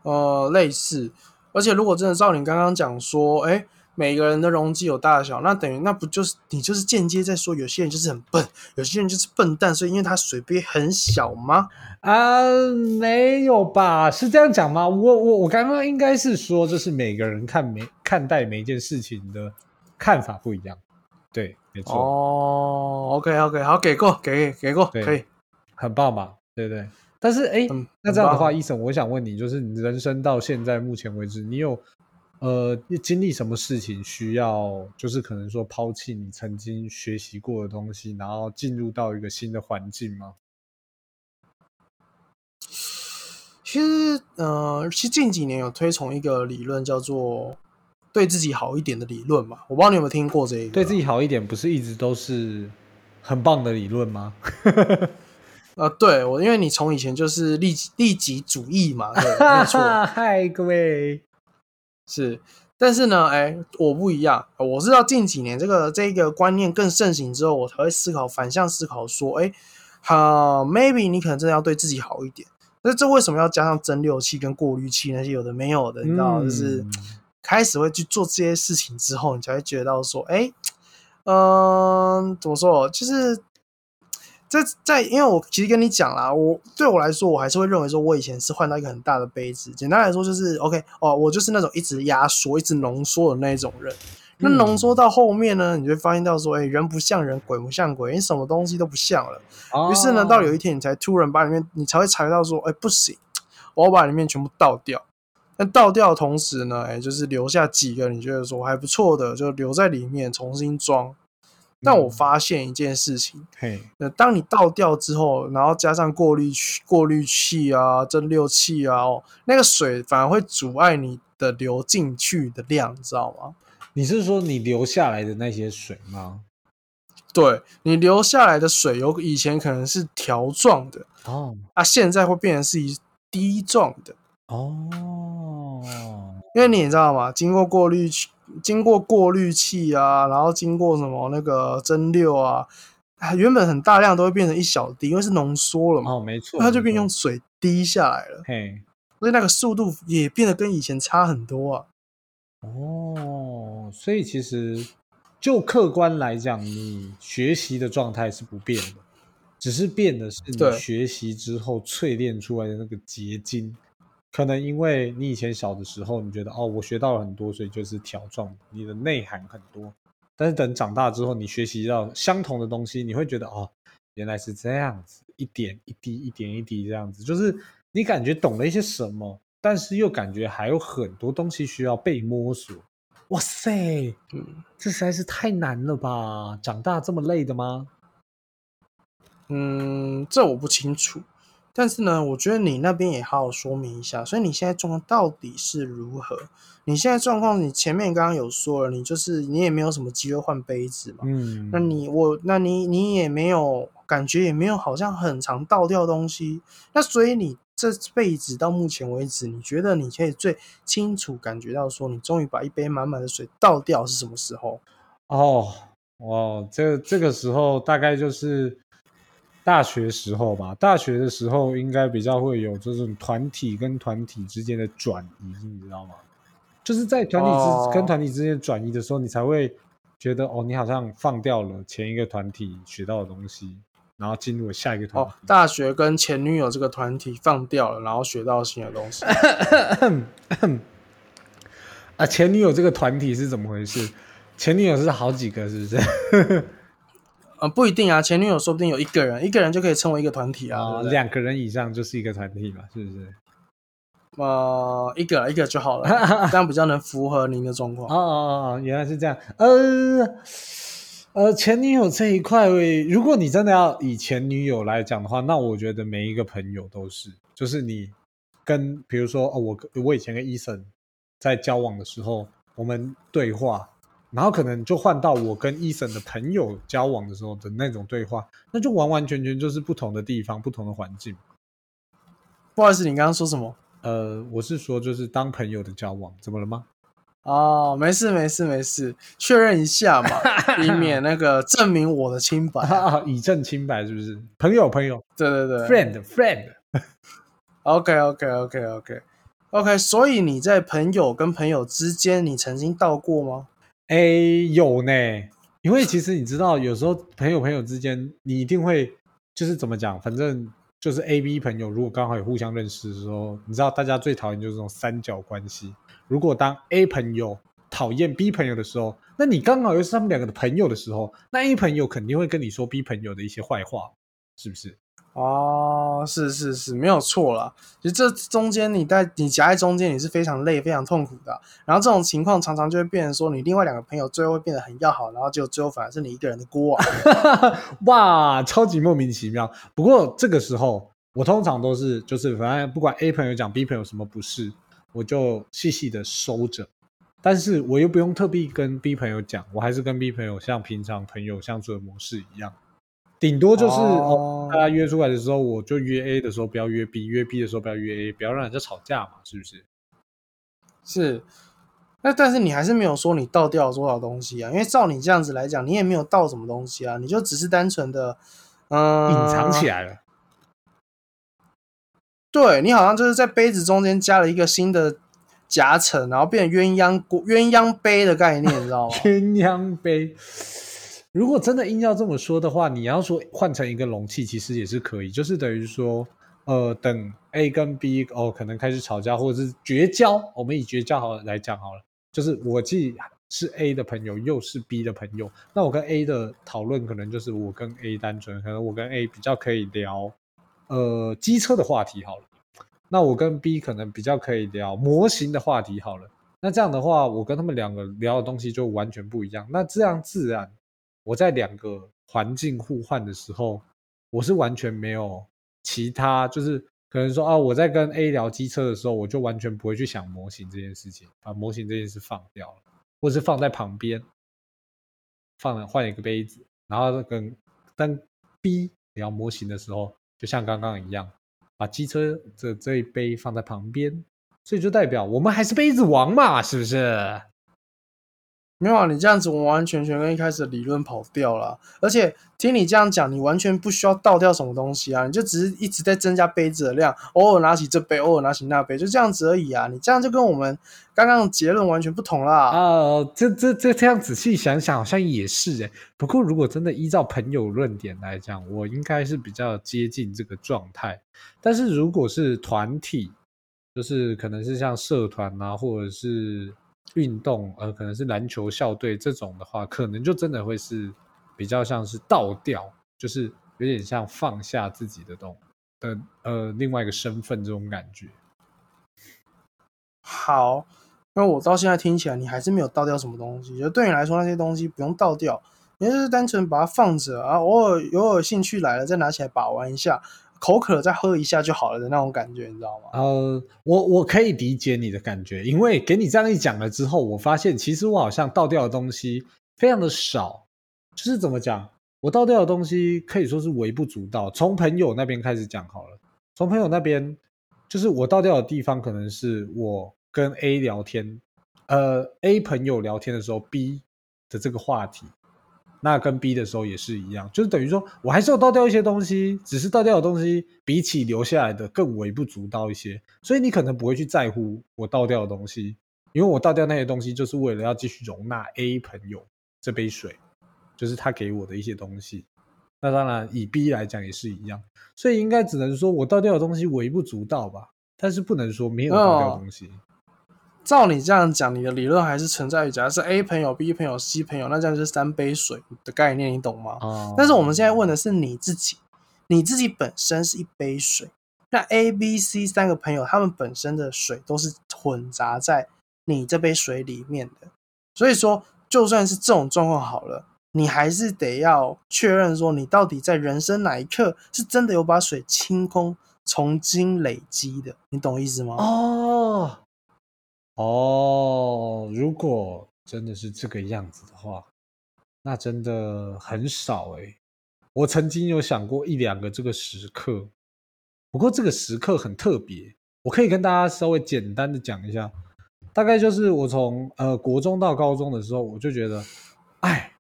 Speaker 1: 呃，类似，而且如果真的照你刚刚讲说，哎，每个人的容积有大小，那等于那不就是你就是间接在说有些人就是很笨，有些人就是笨蛋，所以因为他水杯很小吗？
Speaker 2: 啊，没有吧？是这样讲吗？我我我刚刚应该是说，就是每个人看每看待每一件事情的看法不一样。对，没错。
Speaker 1: 哦，OK OK，好，给过，给给过，可以，
Speaker 2: 很棒吧？对不对？但是，哎，那这样的话，医生，我想问你，就是你人生到现在目前为止，你有呃经历什么事情需要，就是可能说抛弃你曾经学习过的东西，然后进入到一个新的环境吗？
Speaker 1: 其实，呃，其实近几年有推崇一个理论，叫做对自己好一点的理论嘛。我不知道你有没有听过这个？
Speaker 2: 对自己好一点，不是一直都是很棒的理论吗？
Speaker 1: 呃，对我，因为你从以前就是利利己主义嘛，对，没错。
Speaker 2: 嗨，各位，
Speaker 1: 是，但是呢，哎，我不一样，我是到近几年这个这个观念更盛行之后，我才会思考反向思考，说，哎，好，maybe 你可能真的要对自己好一点。那这为什么要加上蒸馏器跟过滤器那些有的没有的？你知道，就是开始会去做这些事情之后，你才会觉得到说，哎，嗯，怎么说，就是。在在，因为我其实跟你讲啦，我对我来说，我还是会认为说，我以前是换到一个很大的杯子。简单来说，就是 OK 哦，我就是那种一直压缩、一直浓缩的那一种人。那浓缩到后面呢，你就会发现到说，哎，人不像人，鬼不像鬼，你什么东西都不像了。于是呢，到有一天，你才突然把里面，你才会察觉到说，哎，不行，我要把里面全部倒掉。那倒掉的同时呢，哎，就是留下几个你觉得说还不错的，就留在里面重新装。但我发现一件事情，嘿，呃当你倒掉之后，然后加上过滤器、过滤器啊、蒸馏器啊，哦，那个水反而会阻碍你的流进去的量，你知道吗？
Speaker 2: 你是说你流下来的那些水吗？
Speaker 1: 对，你流下来的水有以前可能是条状的哦，啊，现在会变成是一滴状的哦，因为你知道吗？经过过滤器。经过过滤器啊，然后经过什么那个蒸馏啊，原本很大量都会变成一小滴，因为是浓缩了嘛。
Speaker 2: 哦，没错，
Speaker 1: 它就变用水滴下来了。嘿，所以那个速度也变得跟以前差很多啊。
Speaker 2: 哦，所以其实就客观来讲，你学习的状态是不变的，只是变的是你学习之后淬炼出来的那个结晶。可能因为你以前小的时候，你觉得哦，我学到了很多，所以就是条状，你的内涵很多。但是等长大之后，你学习到相同的东西，你会觉得哦，原来是这样子，一点一滴，一点一滴这样子，就是你感觉懂了一些什么，但是又感觉还有很多东西需要被摸索。哇塞，嗯，这实在是太难了吧？长大这么累的吗？
Speaker 1: 嗯，这我不清楚。但是呢，我觉得你那边也好好说明一下。所以你现在状况到底是如何？你现在状况，你前面刚刚有说了，你就是你也没有什么机会换杯子嘛。嗯。那你我，那你你也没有感觉，也没有好像很常倒掉东西。那所以你这辈子到目前为止，你觉得你可以最清楚感觉到说，你终于把一杯满满的水倒掉是什么时候？
Speaker 2: 哦，哦，这这个时候大概就是。大学时候吧，大学的时候应该比较会有这种团体跟团体之间的转移，你知道吗？就是在团体之跟团体之间转移的时候，你才会觉得哦，你好像放掉了前一个团体学到的东西，然后进入了下一个团体。
Speaker 1: 大学跟前女友这个团体放掉了，然后学到新的东西。
Speaker 2: 啊，前女友这个团体是怎么回事？前女友是好几个，是不是？
Speaker 1: 呃，不一定啊，前女友说不定有一个人，一个人就可以称为一个团体啊。
Speaker 2: 两个人以上就是一个团体嘛，是不是？
Speaker 1: 呃，一个一个就好了，这样比较能符合您的状况。
Speaker 2: 哦哦哦，原来是这样。呃呃，前女友这一块，如果你真的要以前女友来讲的话，那我觉得每一个朋友都是，就是你跟比如说哦，我我以前跟伊森在交往的时候，我们对话，然后可能就换到我跟伊森的朋友交往的时候的那种对话，那就完完全全就是不同的地方，不同的环境。
Speaker 1: 不好意思，你刚刚说什么？
Speaker 2: 呃，我是说就是当朋友的交往，怎么了吗？
Speaker 1: 哦，没事没事没事，确认一下嘛，以免那个证明我的清白，
Speaker 2: 以证清白是不是？朋友朋友，
Speaker 1: 对对对
Speaker 2: ，friend friend。
Speaker 1: OK OK OK OK OK，所以你在朋友跟朋友之间，你曾经到过吗？
Speaker 2: 哎，有呢，因为其实你知道，有时候朋友朋友之间，你一定会就是怎么讲，反正就是 A B 朋友，如果刚好有互相认识的时候，你知道大家最讨厌就是这种三角关系。如果当 A 朋友讨厌 B 朋友的时候，那你刚好又是他们两个的朋友的时候，那 A 朋友肯定会跟你说 B 朋友的一些坏话，是不是？
Speaker 1: 哦，是是是，没有错啦。其实这中间你在你夹在中间，你是非常累、非常痛苦的。然后这种情况常常就会变成说，你另外两个朋友最后会变得很要好，然后就最后反而是你一个人的锅啊！
Speaker 2: 哇，超级莫名其妙。不过这个时候，我通常都是就是反正不管 A 朋友讲 B 朋友什么不是。我就细细的收着，但是我又不用特地跟 B 朋友讲，我还是跟 B 朋友像平常朋友相处的模式一样，顶多就是哦，大家约出来的时候，我就约 A 的时候不要约 B，约 B 的时候不要约 A，不要让人家吵架嘛，是不是？
Speaker 1: 是，那但是你还是没有说你倒掉了多少东西啊？因为照你这样子来讲，你也没有倒什么东西啊，你就只是单纯的嗯
Speaker 2: 隐藏起来了。
Speaker 1: 对你好像就是在杯子中间加了一个新的夹层，然后变成鸳鸯鸳鸯杯的概念，你知道吗？
Speaker 2: 鸳鸯杯，如果真的硬要这么说的话，你要说换成一个容器，其实也是可以，就是等于说，呃，等 A 跟 B 哦，可能开始吵架或者是绝交，我们以绝交好来讲好了，就是我既是 A 的朋友，又是 B 的朋友，那我跟 A 的讨论可能就是我跟 A 单纯，可能我跟 A 比较可以聊。呃，机车的话题好了，那我跟 B 可能比较可以聊模型的话题好了。那这样的话，我跟他们两个聊的东西就完全不一样。那这样自然，我在两个环境互换的时候，我是完全没有其他，就是可能说啊，我在跟 A 聊机车的时候，我就完全不会去想模型这件事情，把模型这件事放掉了，或是放在旁边，放了换一个杯子，然后跟跟 B 聊模型的时候。就像刚刚一样，把机车这这一杯放在旁边，所以就代表我们还是杯子王嘛，是不是？
Speaker 1: 没有啊，你这样子完完全全跟一开始的理论跑掉了。而且听你这样讲，你完全不需要倒掉什么东西啊，你就只是一直在增加杯子的量，偶尔拿起这杯，偶尔拿起那杯，就这样子而已啊。你这样就跟我们刚刚的结论完全不同啦。
Speaker 2: 啊，这这这这样仔细想想，好像也是哎。不过如果真的依照朋友论点来讲，我应该是比较接近这个状态。但是如果是团体，就是可能是像社团啊，或者是。运动呃，可能是篮球校队这种的话，可能就真的会是比较像是倒掉，就是有点像放下自己的东的呃另外一个身份这种感觉。
Speaker 1: 好，那我到现在听起来，你还是没有倒掉什么东西。就对你来说，那些东西不用倒掉，你就是单纯把它放着啊，偶尔偶尔兴趣来了再拿起来把玩一下。口渴再喝一下就好了的那种感觉，你知道吗？
Speaker 2: 呃，我我可以理解你的感觉，因为给你这样一讲了之后，我发现其实我好像倒掉的东西非常的少，就是怎么讲，我倒掉的东西可以说是微不足道。从朋友那边开始讲好了，从朋友那边，就是我倒掉的地方，可能是我跟 A 聊天，呃，A 朋友聊天的时候，B 的这个话题。那跟 B 的时候也是一样，就是等于说我还是要倒掉一些东西，只是倒掉的东西比起留下来的更微不足道一些，所以你可能不会去在乎我倒掉的东西，因为我倒掉那些东西就是为了要继续容纳 A 朋友这杯水，就是他给我的一些东西。那当然以 B 来讲也是一样，所以应该只能说我倒掉的东西微不足道吧，但是不能说没有倒掉东西。
Speaker 1: 照你这样讲，你的理论还是存在于，假如是 A 朋友、B 朋友、C 朋友，那这样就是三杯水的概念，你懂吗？哦。但是我们现在问的是你自己，你自己本身是一杯水，那 A、B、C 三个朋友，他们本身的水都是混杂在你这杯水里面的，所以说，就算是这种状况好了，你还是得要确认说，你到底在人生哪一刻是真的有把水清空，重新累积的，你懂意思吗？
Speaker 2: 哦哦，如果真的是这个样子的话，那真的很少诶。我曾经有想过一两个这个时刻，不过这个时刻很特别，我可以跟大家稍微简单的讲一下。大概就是我从呃国中到高中的时候，我就觉得，哎，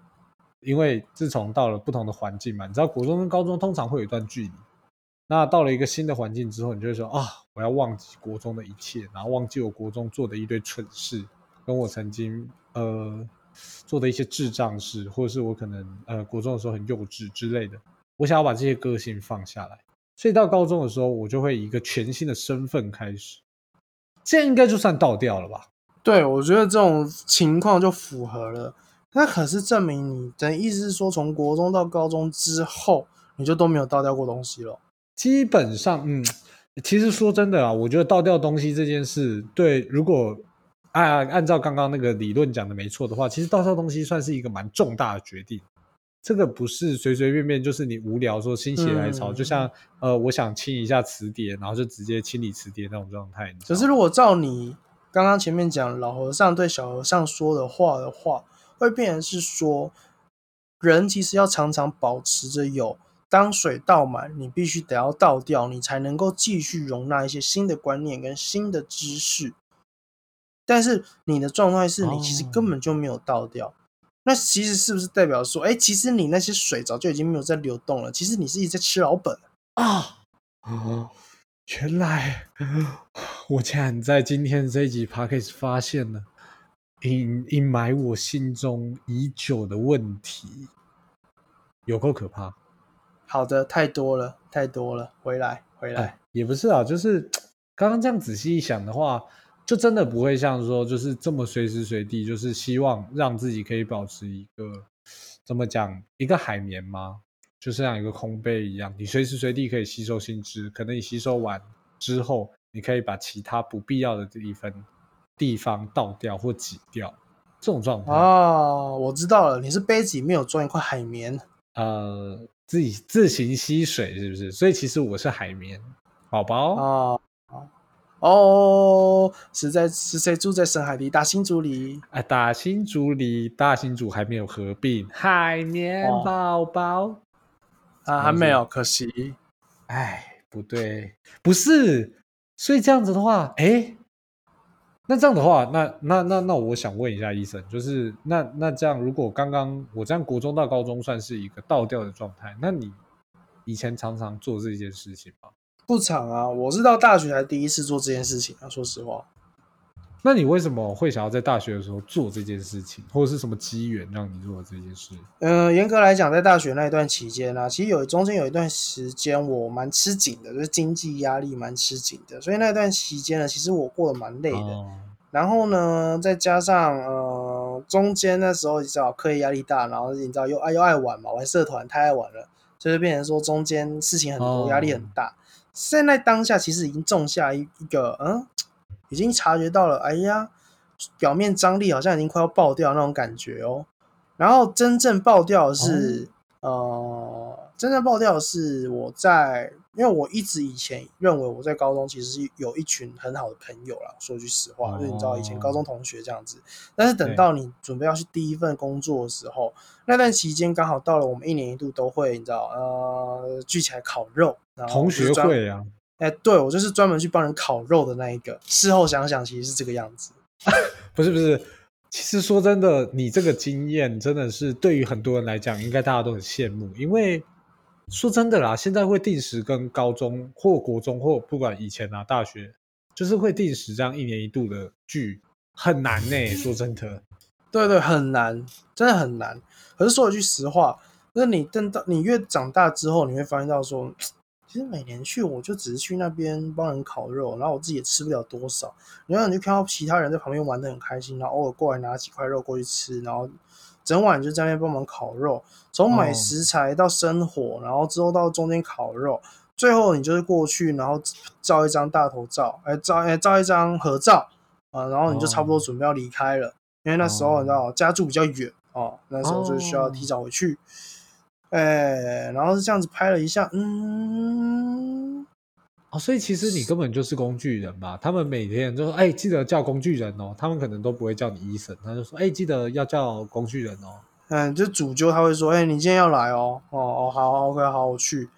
Speaker 2: 因为自从到了不同的环境嘛，你知道国中跟高中通常会有一段距离。那到了一个新的环境之后，你就会说啊，我要忘记国中的一切，然后忘记我国中做的一堆蠢事，跟我曾经呃做的一些智障事，或者是我可能呃国中的时候很幼稚之类的。我想要把这些个性放下来，所以到高中的时候，我就会以一个全新的身份开始。这样应该就算倒掉了吧？
Speaker 1: 对，我觉得这种情况就符合了。那可是证明你的意思是说，从国中到高中之后，你就都没有倒掉过东西了？
Speaker 2: 基本上，嗯，其实说真的啊，我觉得倒掉东西这件事，对，如果按按照刚刚那个理论讲的没错的话，其实倒掉东西算是一个蛮重大的决定。这个不是随随便便，就是你无聊说心血来潮，就像呃，我想清一下磁碟，然后就直接清理磁碟那种状态。
Speaker 1: 可是如果照你刚刚前面讲老和尚对小和尚说的话的话，会变成是说，人其实要常常保持着有。当水倒满，你必须得要倒掉，你才能够继续容纳一些新的观念跟新的知识。但是你的状态是你其实根本就没有倒掉，那其实是不是代表说，哎，其实你那些水早就已经没有在流动了？其实你是一直在吃老本
Speaker 2: 啊！原来我竟然在今天这一集 p o d c a s 发现了隐隐埋我心中已久的问题，有够可怕。
Speaker 1: 好的，太多了，太多了，回来，回来，
Speaker 2: 也不是啊，就是 刚刚这样仔细一想的话，就真的不会像说，就是这么随时随地，就是希望让自己可以保持一个怎么讲，一个海绵吗？就是像一个空杯一样，你随时随地可以吸收新知，可能你吸收完之后，你可以把其他不必要的这一分地方倒掉或挤掉，这种状态。
Speaker 1: 哦，我知道了，你是杯子里面有装一块海绵，
Speaker 2: 呃。自己自行吸水是不是？所以其实我是海绵宝宝
Speaker 1: 啊哦，是在是谁住在深海里？大新竹里
Speaker 2: 啊，大新竹里，大新竹还没有合并，海绵宝宝
Speaker 1: 啊，还没有，可惜。
Speaker 2: 哎，不对，不是，所以这样子的话，哎。那这样的话，那那那那，我想问一下医生，就是那那这样，如果刚刚我这样国中到高中算是一个倒掉的状态，那你以前常常做这件事情吗？
Speaker 1: 不常啊，我是到大学才第一次做这件事情啊，说实话。
Speaker 2: 那你为什么会想要在大学的时候做这件事情，或者是什么机缘让你做这件事？
Speaker 1: 嗯，严格来讲，在大学那一段期间呢，其实有中间有一段时间我蛮吃紧的，就是经济压力蛮吃紧的，所以那段期间呢，其实我过得蛮累的。然后呢，再加上呃，中间那时候你知道课业压力大，然后你知道又爱又爱玩嘛，玩社团太爱玩了，就是变成说中间事情很多，压力很大。现在当下其实已经种下一一个嗯。已经察觉到了，哎呀，表面张力好像已经快要爆掉那种感觉哦。然后真正爆掉的是，呃，真正爆掉的是我在，因为我一直以前认为我在高中其实是有一群很好的朋友啦。说句实话，就你知道以前高中同学这样子。但是等到你准备要去第一份工作的时候，那段期间刚好到了我们一年一度都会，你知道，呃，聚起来烤肉，
Speaker 2: 同学会啊。
Speaker 1: 哎，对我就是专门去帮人烤肉的那一个。事后想想，其实是这个样子。
Speaker 2: 不是不是，其实说真的，你这个经验真的是对于很多人来讲，应该大家都很羡慕。因为说真的啦，现在会定时跟高中或国中或不管以前啊大学，就是会定时这样一年一度的聚，很难呢。说真的，
Speaker 1: 对对，很难，真的很难。可是说一句实话，那你等到你越长大之后，你会发现到说。其实每年去，我就只是去那边帮人烤肉，然后我自己也吃不了多少。然后你就看到其他人在旁边玩的很开心，然后偶尔过来拿几块肉过去吃，然后整晚就在那边帮忙烤肉。从买食材到生火，然后之后到中间烤肉，最后你就是过去，然后照一张大头照，哎，照哎照一张合照啊，然后你就差不多准备要离开了，因为那时候你知道家住比较远哦，那时候就需要提早回去，哎，然后是这样子拍了一下，嗯，
Speaker 2: 哦，所以其实你根本就是工具人吧？他们每天就说，哎，记得叫工具人哦，他们可能都不会叫你医生，他就说，哎，记得要叫工具人哦。
Speaker 1: 嗯，就主揪他会说，哎，你今天要来哦，哦哦，好，OK，好，我去。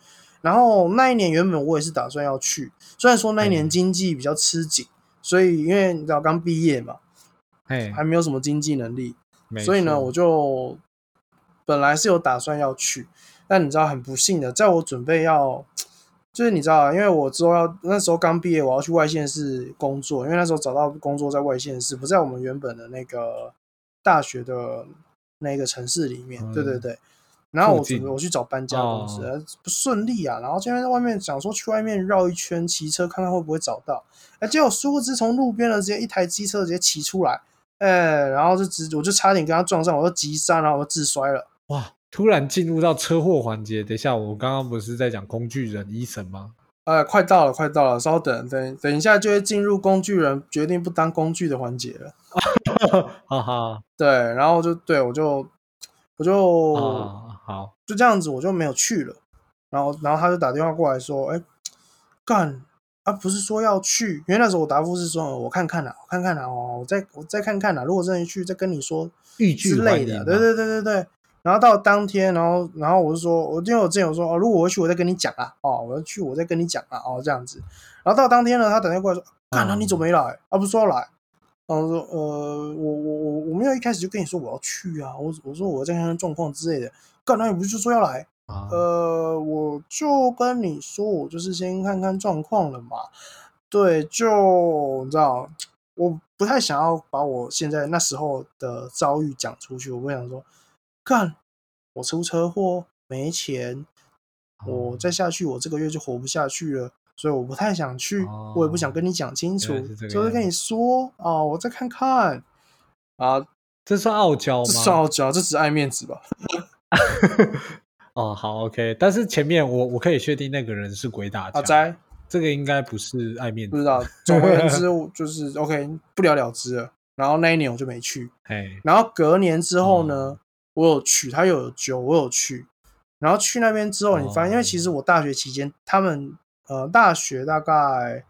Speaker 1: 然后那一年原本我也是打算要去，虽然说那一年经济比较吃紧，所以因为你知道刚毕业嘛，
Speaker 2: 哎，
Speaker 1: 还没有什么经济能力，所以呢，我就本来是有打算要去，但你知道很不幸的，在我准备要，就是你知道，因为我之后要那时候刚毕业，我要去外县市工作，因为那时候找到工作在外县市，不在我们原本的那个大学的那个城市里面，对对
Speaker 2: 嗯
Speaker 1: 对。然后我准备我去找搬家公司，不顺利啊。然后今天在外面想说去外面绕一圈，骑车看看会不会找到。哎，结果殊不知从路边的直接一台机车直接骑出来，哎，然后就直我就差点跟他撞上，我就急刹，然后我就自摔了。
Speaker 2: 哇，突然进入到车祸环节。等一下，我刚刚不是在讲工具人医生吗？
Speaker 1: 呃，快到了，快到了，稍等，等等一下就会进入工具人决定不当工具的环节了。
Speaker 2: 哈哈，
Speaker 1: 对，然后就对我就我就、
Speaker 2: 啊，好，
Speaker 1: 就这样子，我就没有去了。然后，然后他就打电话过来说：“哎，干啊，不是说要去？因为那时候我答复是说，呃我看看啦，我看看啦，哦，我再我再看看啦。如果真的去，再跟你说
Speaker 2: 欲拒
Speaker 1: 之类的。对对对对对。然后到当天，然后然后我就说，我因为我之前有说，哦，如果我会去，我再跟你讲啊，哦，我要去，我再跟你讲啊，哦，这样子。然后到当天呢，他打电话过来说，干，那你怎么没来？啊，不是说要来？然后说，呃，我我我我没有一开始就跟你说我要去啊，我我说我在看看状况之类的。干，那你不是就说要来？
Speaker 2: 啊，
Speaker 1: 呃，我就跟你说，我就是先看看状况了嘛。对，就你知道，我不太想要把我现在那时候的遭遇讲出去。我不想说，干，我出车祸没钱，我再下去，我这个月就活不下去了。所以我不太想去，我也不想跟你讲清楚就是跟你说啊，我再看看啊，
Speaker 2: 这算傲娇
Speaker 1: 这
Speaker 2: 吗？
Speaker 1: 算傲娇，这只是爱面子吧？
Speaker 2: 哦，好，OK。但是前面我我可以确定那个人是鬼打墙，
Speaker 1: 阿斋。
Speaker 2: 这个应该不是爱面子。
Speaker 1: 不知道，总而言之，我就是 OK，不了了之了。然后那一年我就没去，
Speaker 2: 哎，
Speaker 1: 然后隔年之后呢，
Speaker 2: 哦
Speaker 1: 我有去，他又有酒，我有去。然后去那边之后，你发现，因为其实我大学期间，他们呃大学大概，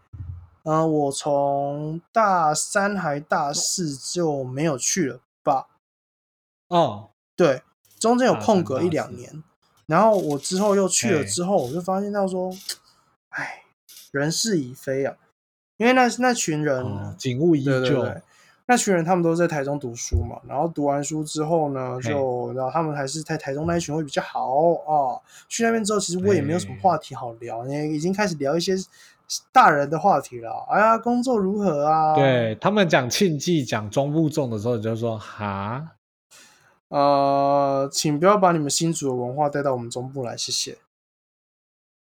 Speaker 1: 呃我从大三还大四就没有去了吧？
Speaker 2: 哦，
Speaker 1: 对，中间有空格一两年，然后我之后又去了
Speaker 2: 哎
Speaker 1: 之后，我就发现到说，哎，人事已非啊，因为那那群人，
Speaker 2: 哦，景物依旧。
Speaker 1: 对对对，那群人他们都在台中读书嘛，然后读完书之后呢，就然后他们还是在台中那一群会比较好啊。去那边之后，其实我也没有什么话题好聊，也已经开始聊一些大人的话题了。哎呀，工作如何啊？，
Speaker 2: 对他们讲庆忌、讲中部重的时候，你就说哈，
Speaker 1: 呃，请不要把你们新竹的文化带到我们中部来，谢谢。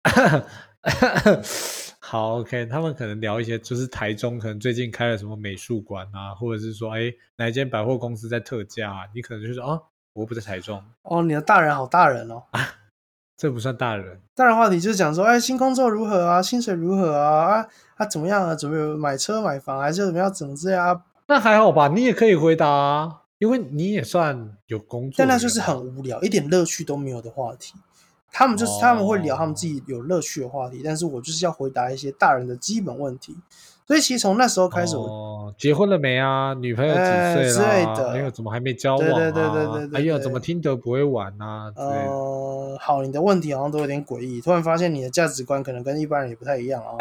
Speaker 2: 好，OK，他们可能聊一些，就是台中可能最近开了什么美术馆啊，或者是说，哎，哪一间百货公司在特价、啊，你可能就说，哦，我不在台中，
Speaker 1: 哦，你的大人好大人哦。
Speaker 2: 这不算大人。
Speaker 1: 大人话题就是讲说，哎，新工作如何啊？薪水如何啊？啊啊怎么样啊？准备买车买房还是怎么样？怎么这样啊？
Speaker 2: 那还好吧，你也可以回答啊，因为你也算有工作
Speaker 1: 但那就是很无聊，一点乐趣都没有的话题。他们就是他们会聊他们自己有乐趣的话题，但是我就是要回答一些大人的基本问题。所以其实从那时候开始我，
Speaker 2: 哦，结婚了没啊？女朋友几
Speaker 1: 哎
Speaker 2: 岁
Speaker 1: 之类
Speaker 2: 啦？
Speaker 1: 的
Speaker 2: 哎呦，怎么还没交往啊？
Speaker 1: 对对对对对对
Speaker 2: 哎呦，
Speaker 1: 对
Speaker 2: 怎么听得不会玩啊？之类的。
Speaker 1: 呃，好，你的问题好像都有点诡异，突然发现你的价值观可能跟一般人也不太一样啊。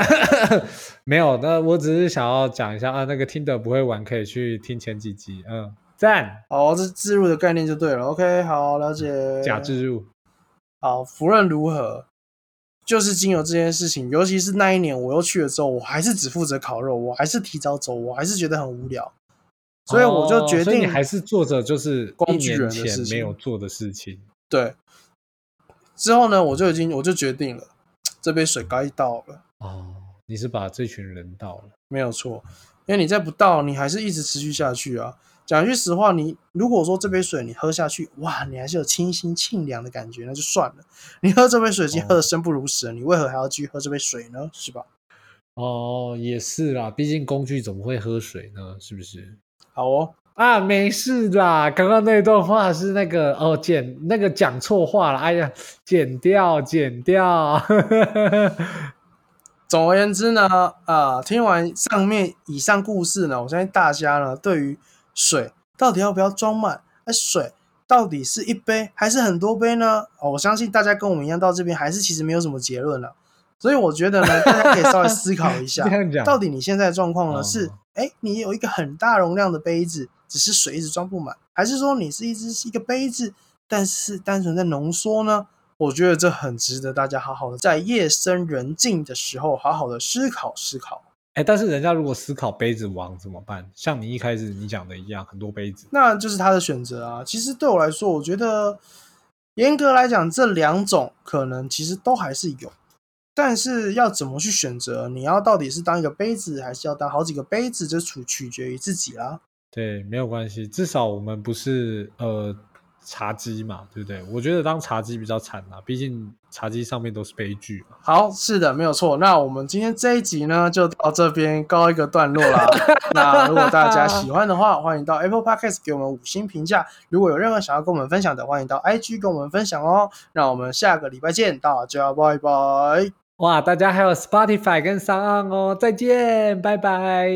Speaker 2: 没有，那我只是想要讲一下啊，那个听得不会玩，可以去听前几集。嗯，赞，
Speaker 1: 好，这自入的概念就对了。OK，好，了解。
Speaker 2: 假置入。
Speaker 1: 好，无论如何，就是经由这件事情，尤其是那一年我又去了之后，我还是只负责烤肉，我还是提早走，我还是觉得很无聊，所以我就决定
Speaker 2: 还是做着就是一
Speaker 1: 工具人
Speaker 2: 年前
Speaker 1: 的事情
Speaker 2: 没有做的事情。
Speaker 1: 对。之后呢，我就已经我就决定了，这杯水该倒了，
Speaker 2: 哦，你是把这群人倒了。
Speaker 1: 没有错，因为你再不倒，你还是一直持续下去啊。讲句实话，你如果说这杯水你喝下去，哇，你还是有清新沁凉的感觉，那就算了。你喝这杯水已经喝得生不如死了，你为何还要继续喝这杯水呢？是吧？
Speaker 2: 哦，也是啦，毕竟工具怎么会喝水呢？是不是？
Speaker 1: 好哦，
Speaker 2: 啊，没事啦，刚刚那段话是那个哦，剪那个讲错话了，哎呀，剪掉，剪掉。
Speaker 1: 总而言之呢，呃，听完上面以上故事呢，我相信大家呢对于水到底要不要装满，哎水到底是一杯还是很多杯呢？哦，我相信大家跟我们一样到这边还是其实没有什么结论了。所以我觉得呢，大家可以稍微思考一下 到底你现在的状况呢
Speaker 2: 哦
Speaker 1: 是，哎，你有一个很大容量的杯子，只是水一直装不满，还是说你是一只是一个杯子，但是单纯在浓缩呢？我觉得这很值得大家好好的在夜深人静的时候，好好的思考思考。
Speaker 2: 哎，但是人家如果思考杯子王怎么办？像你一开始你讲的一样，很多杯子。
Speaker 1: 那就是他的选择啊。其实对我来说，我觉得严格来讲，这两种可能其实都还是有，但是要怎么去选择，你要到底是当一个杯子，还是要当好几个杯子，就取取决于自己啦。
Speaker 2: 对，没有关系，至少我们不是呃茶几嘛，对不对？我觉得当茶几比较惨啊，毕竟茶几上面都是悲剧嘛。
Speaker 1: 好，是的，没有错。那我们今天这一集呢，就到这边告一个段落啦。那如果大家喜欢的话，欢迎到 Apple Podcast 给我们五星评价。如果有任何想要跟我们分享的，欢迎到 IG 跟我们分享哦。那我们下个礼拜见，大家拜拜。
Speaker 2: 哇，大家还有 Spotify 跟 s o n 哦，再见，拜拜。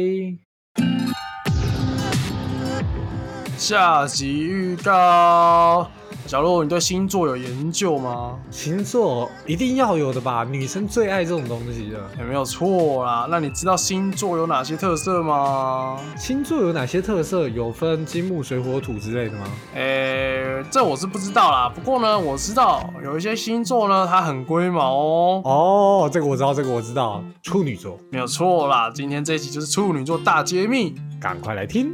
Speaker 1: 下集预告。小鹿，你对星座有研究吗？
Speaker 2: 星座一定要有的吧，女生最爱这种东西了。
Speaker 1: 也没有错啦。那你知道星座有哪些特色吗？
Speaker 2: 星座有哪些特色？有分金木水火土之类的吗？
Speaker 1: 诶、这我是不知道啦。不过呢，我知道有一些星座呢，它很龟毛哦。
Speaker 2: 哦，这个我知道，这个我知道，处女座，
Speaker 1: 没有错啦。今天这一集就是处女座大揭秘。
Speaker 2: 赶快来听。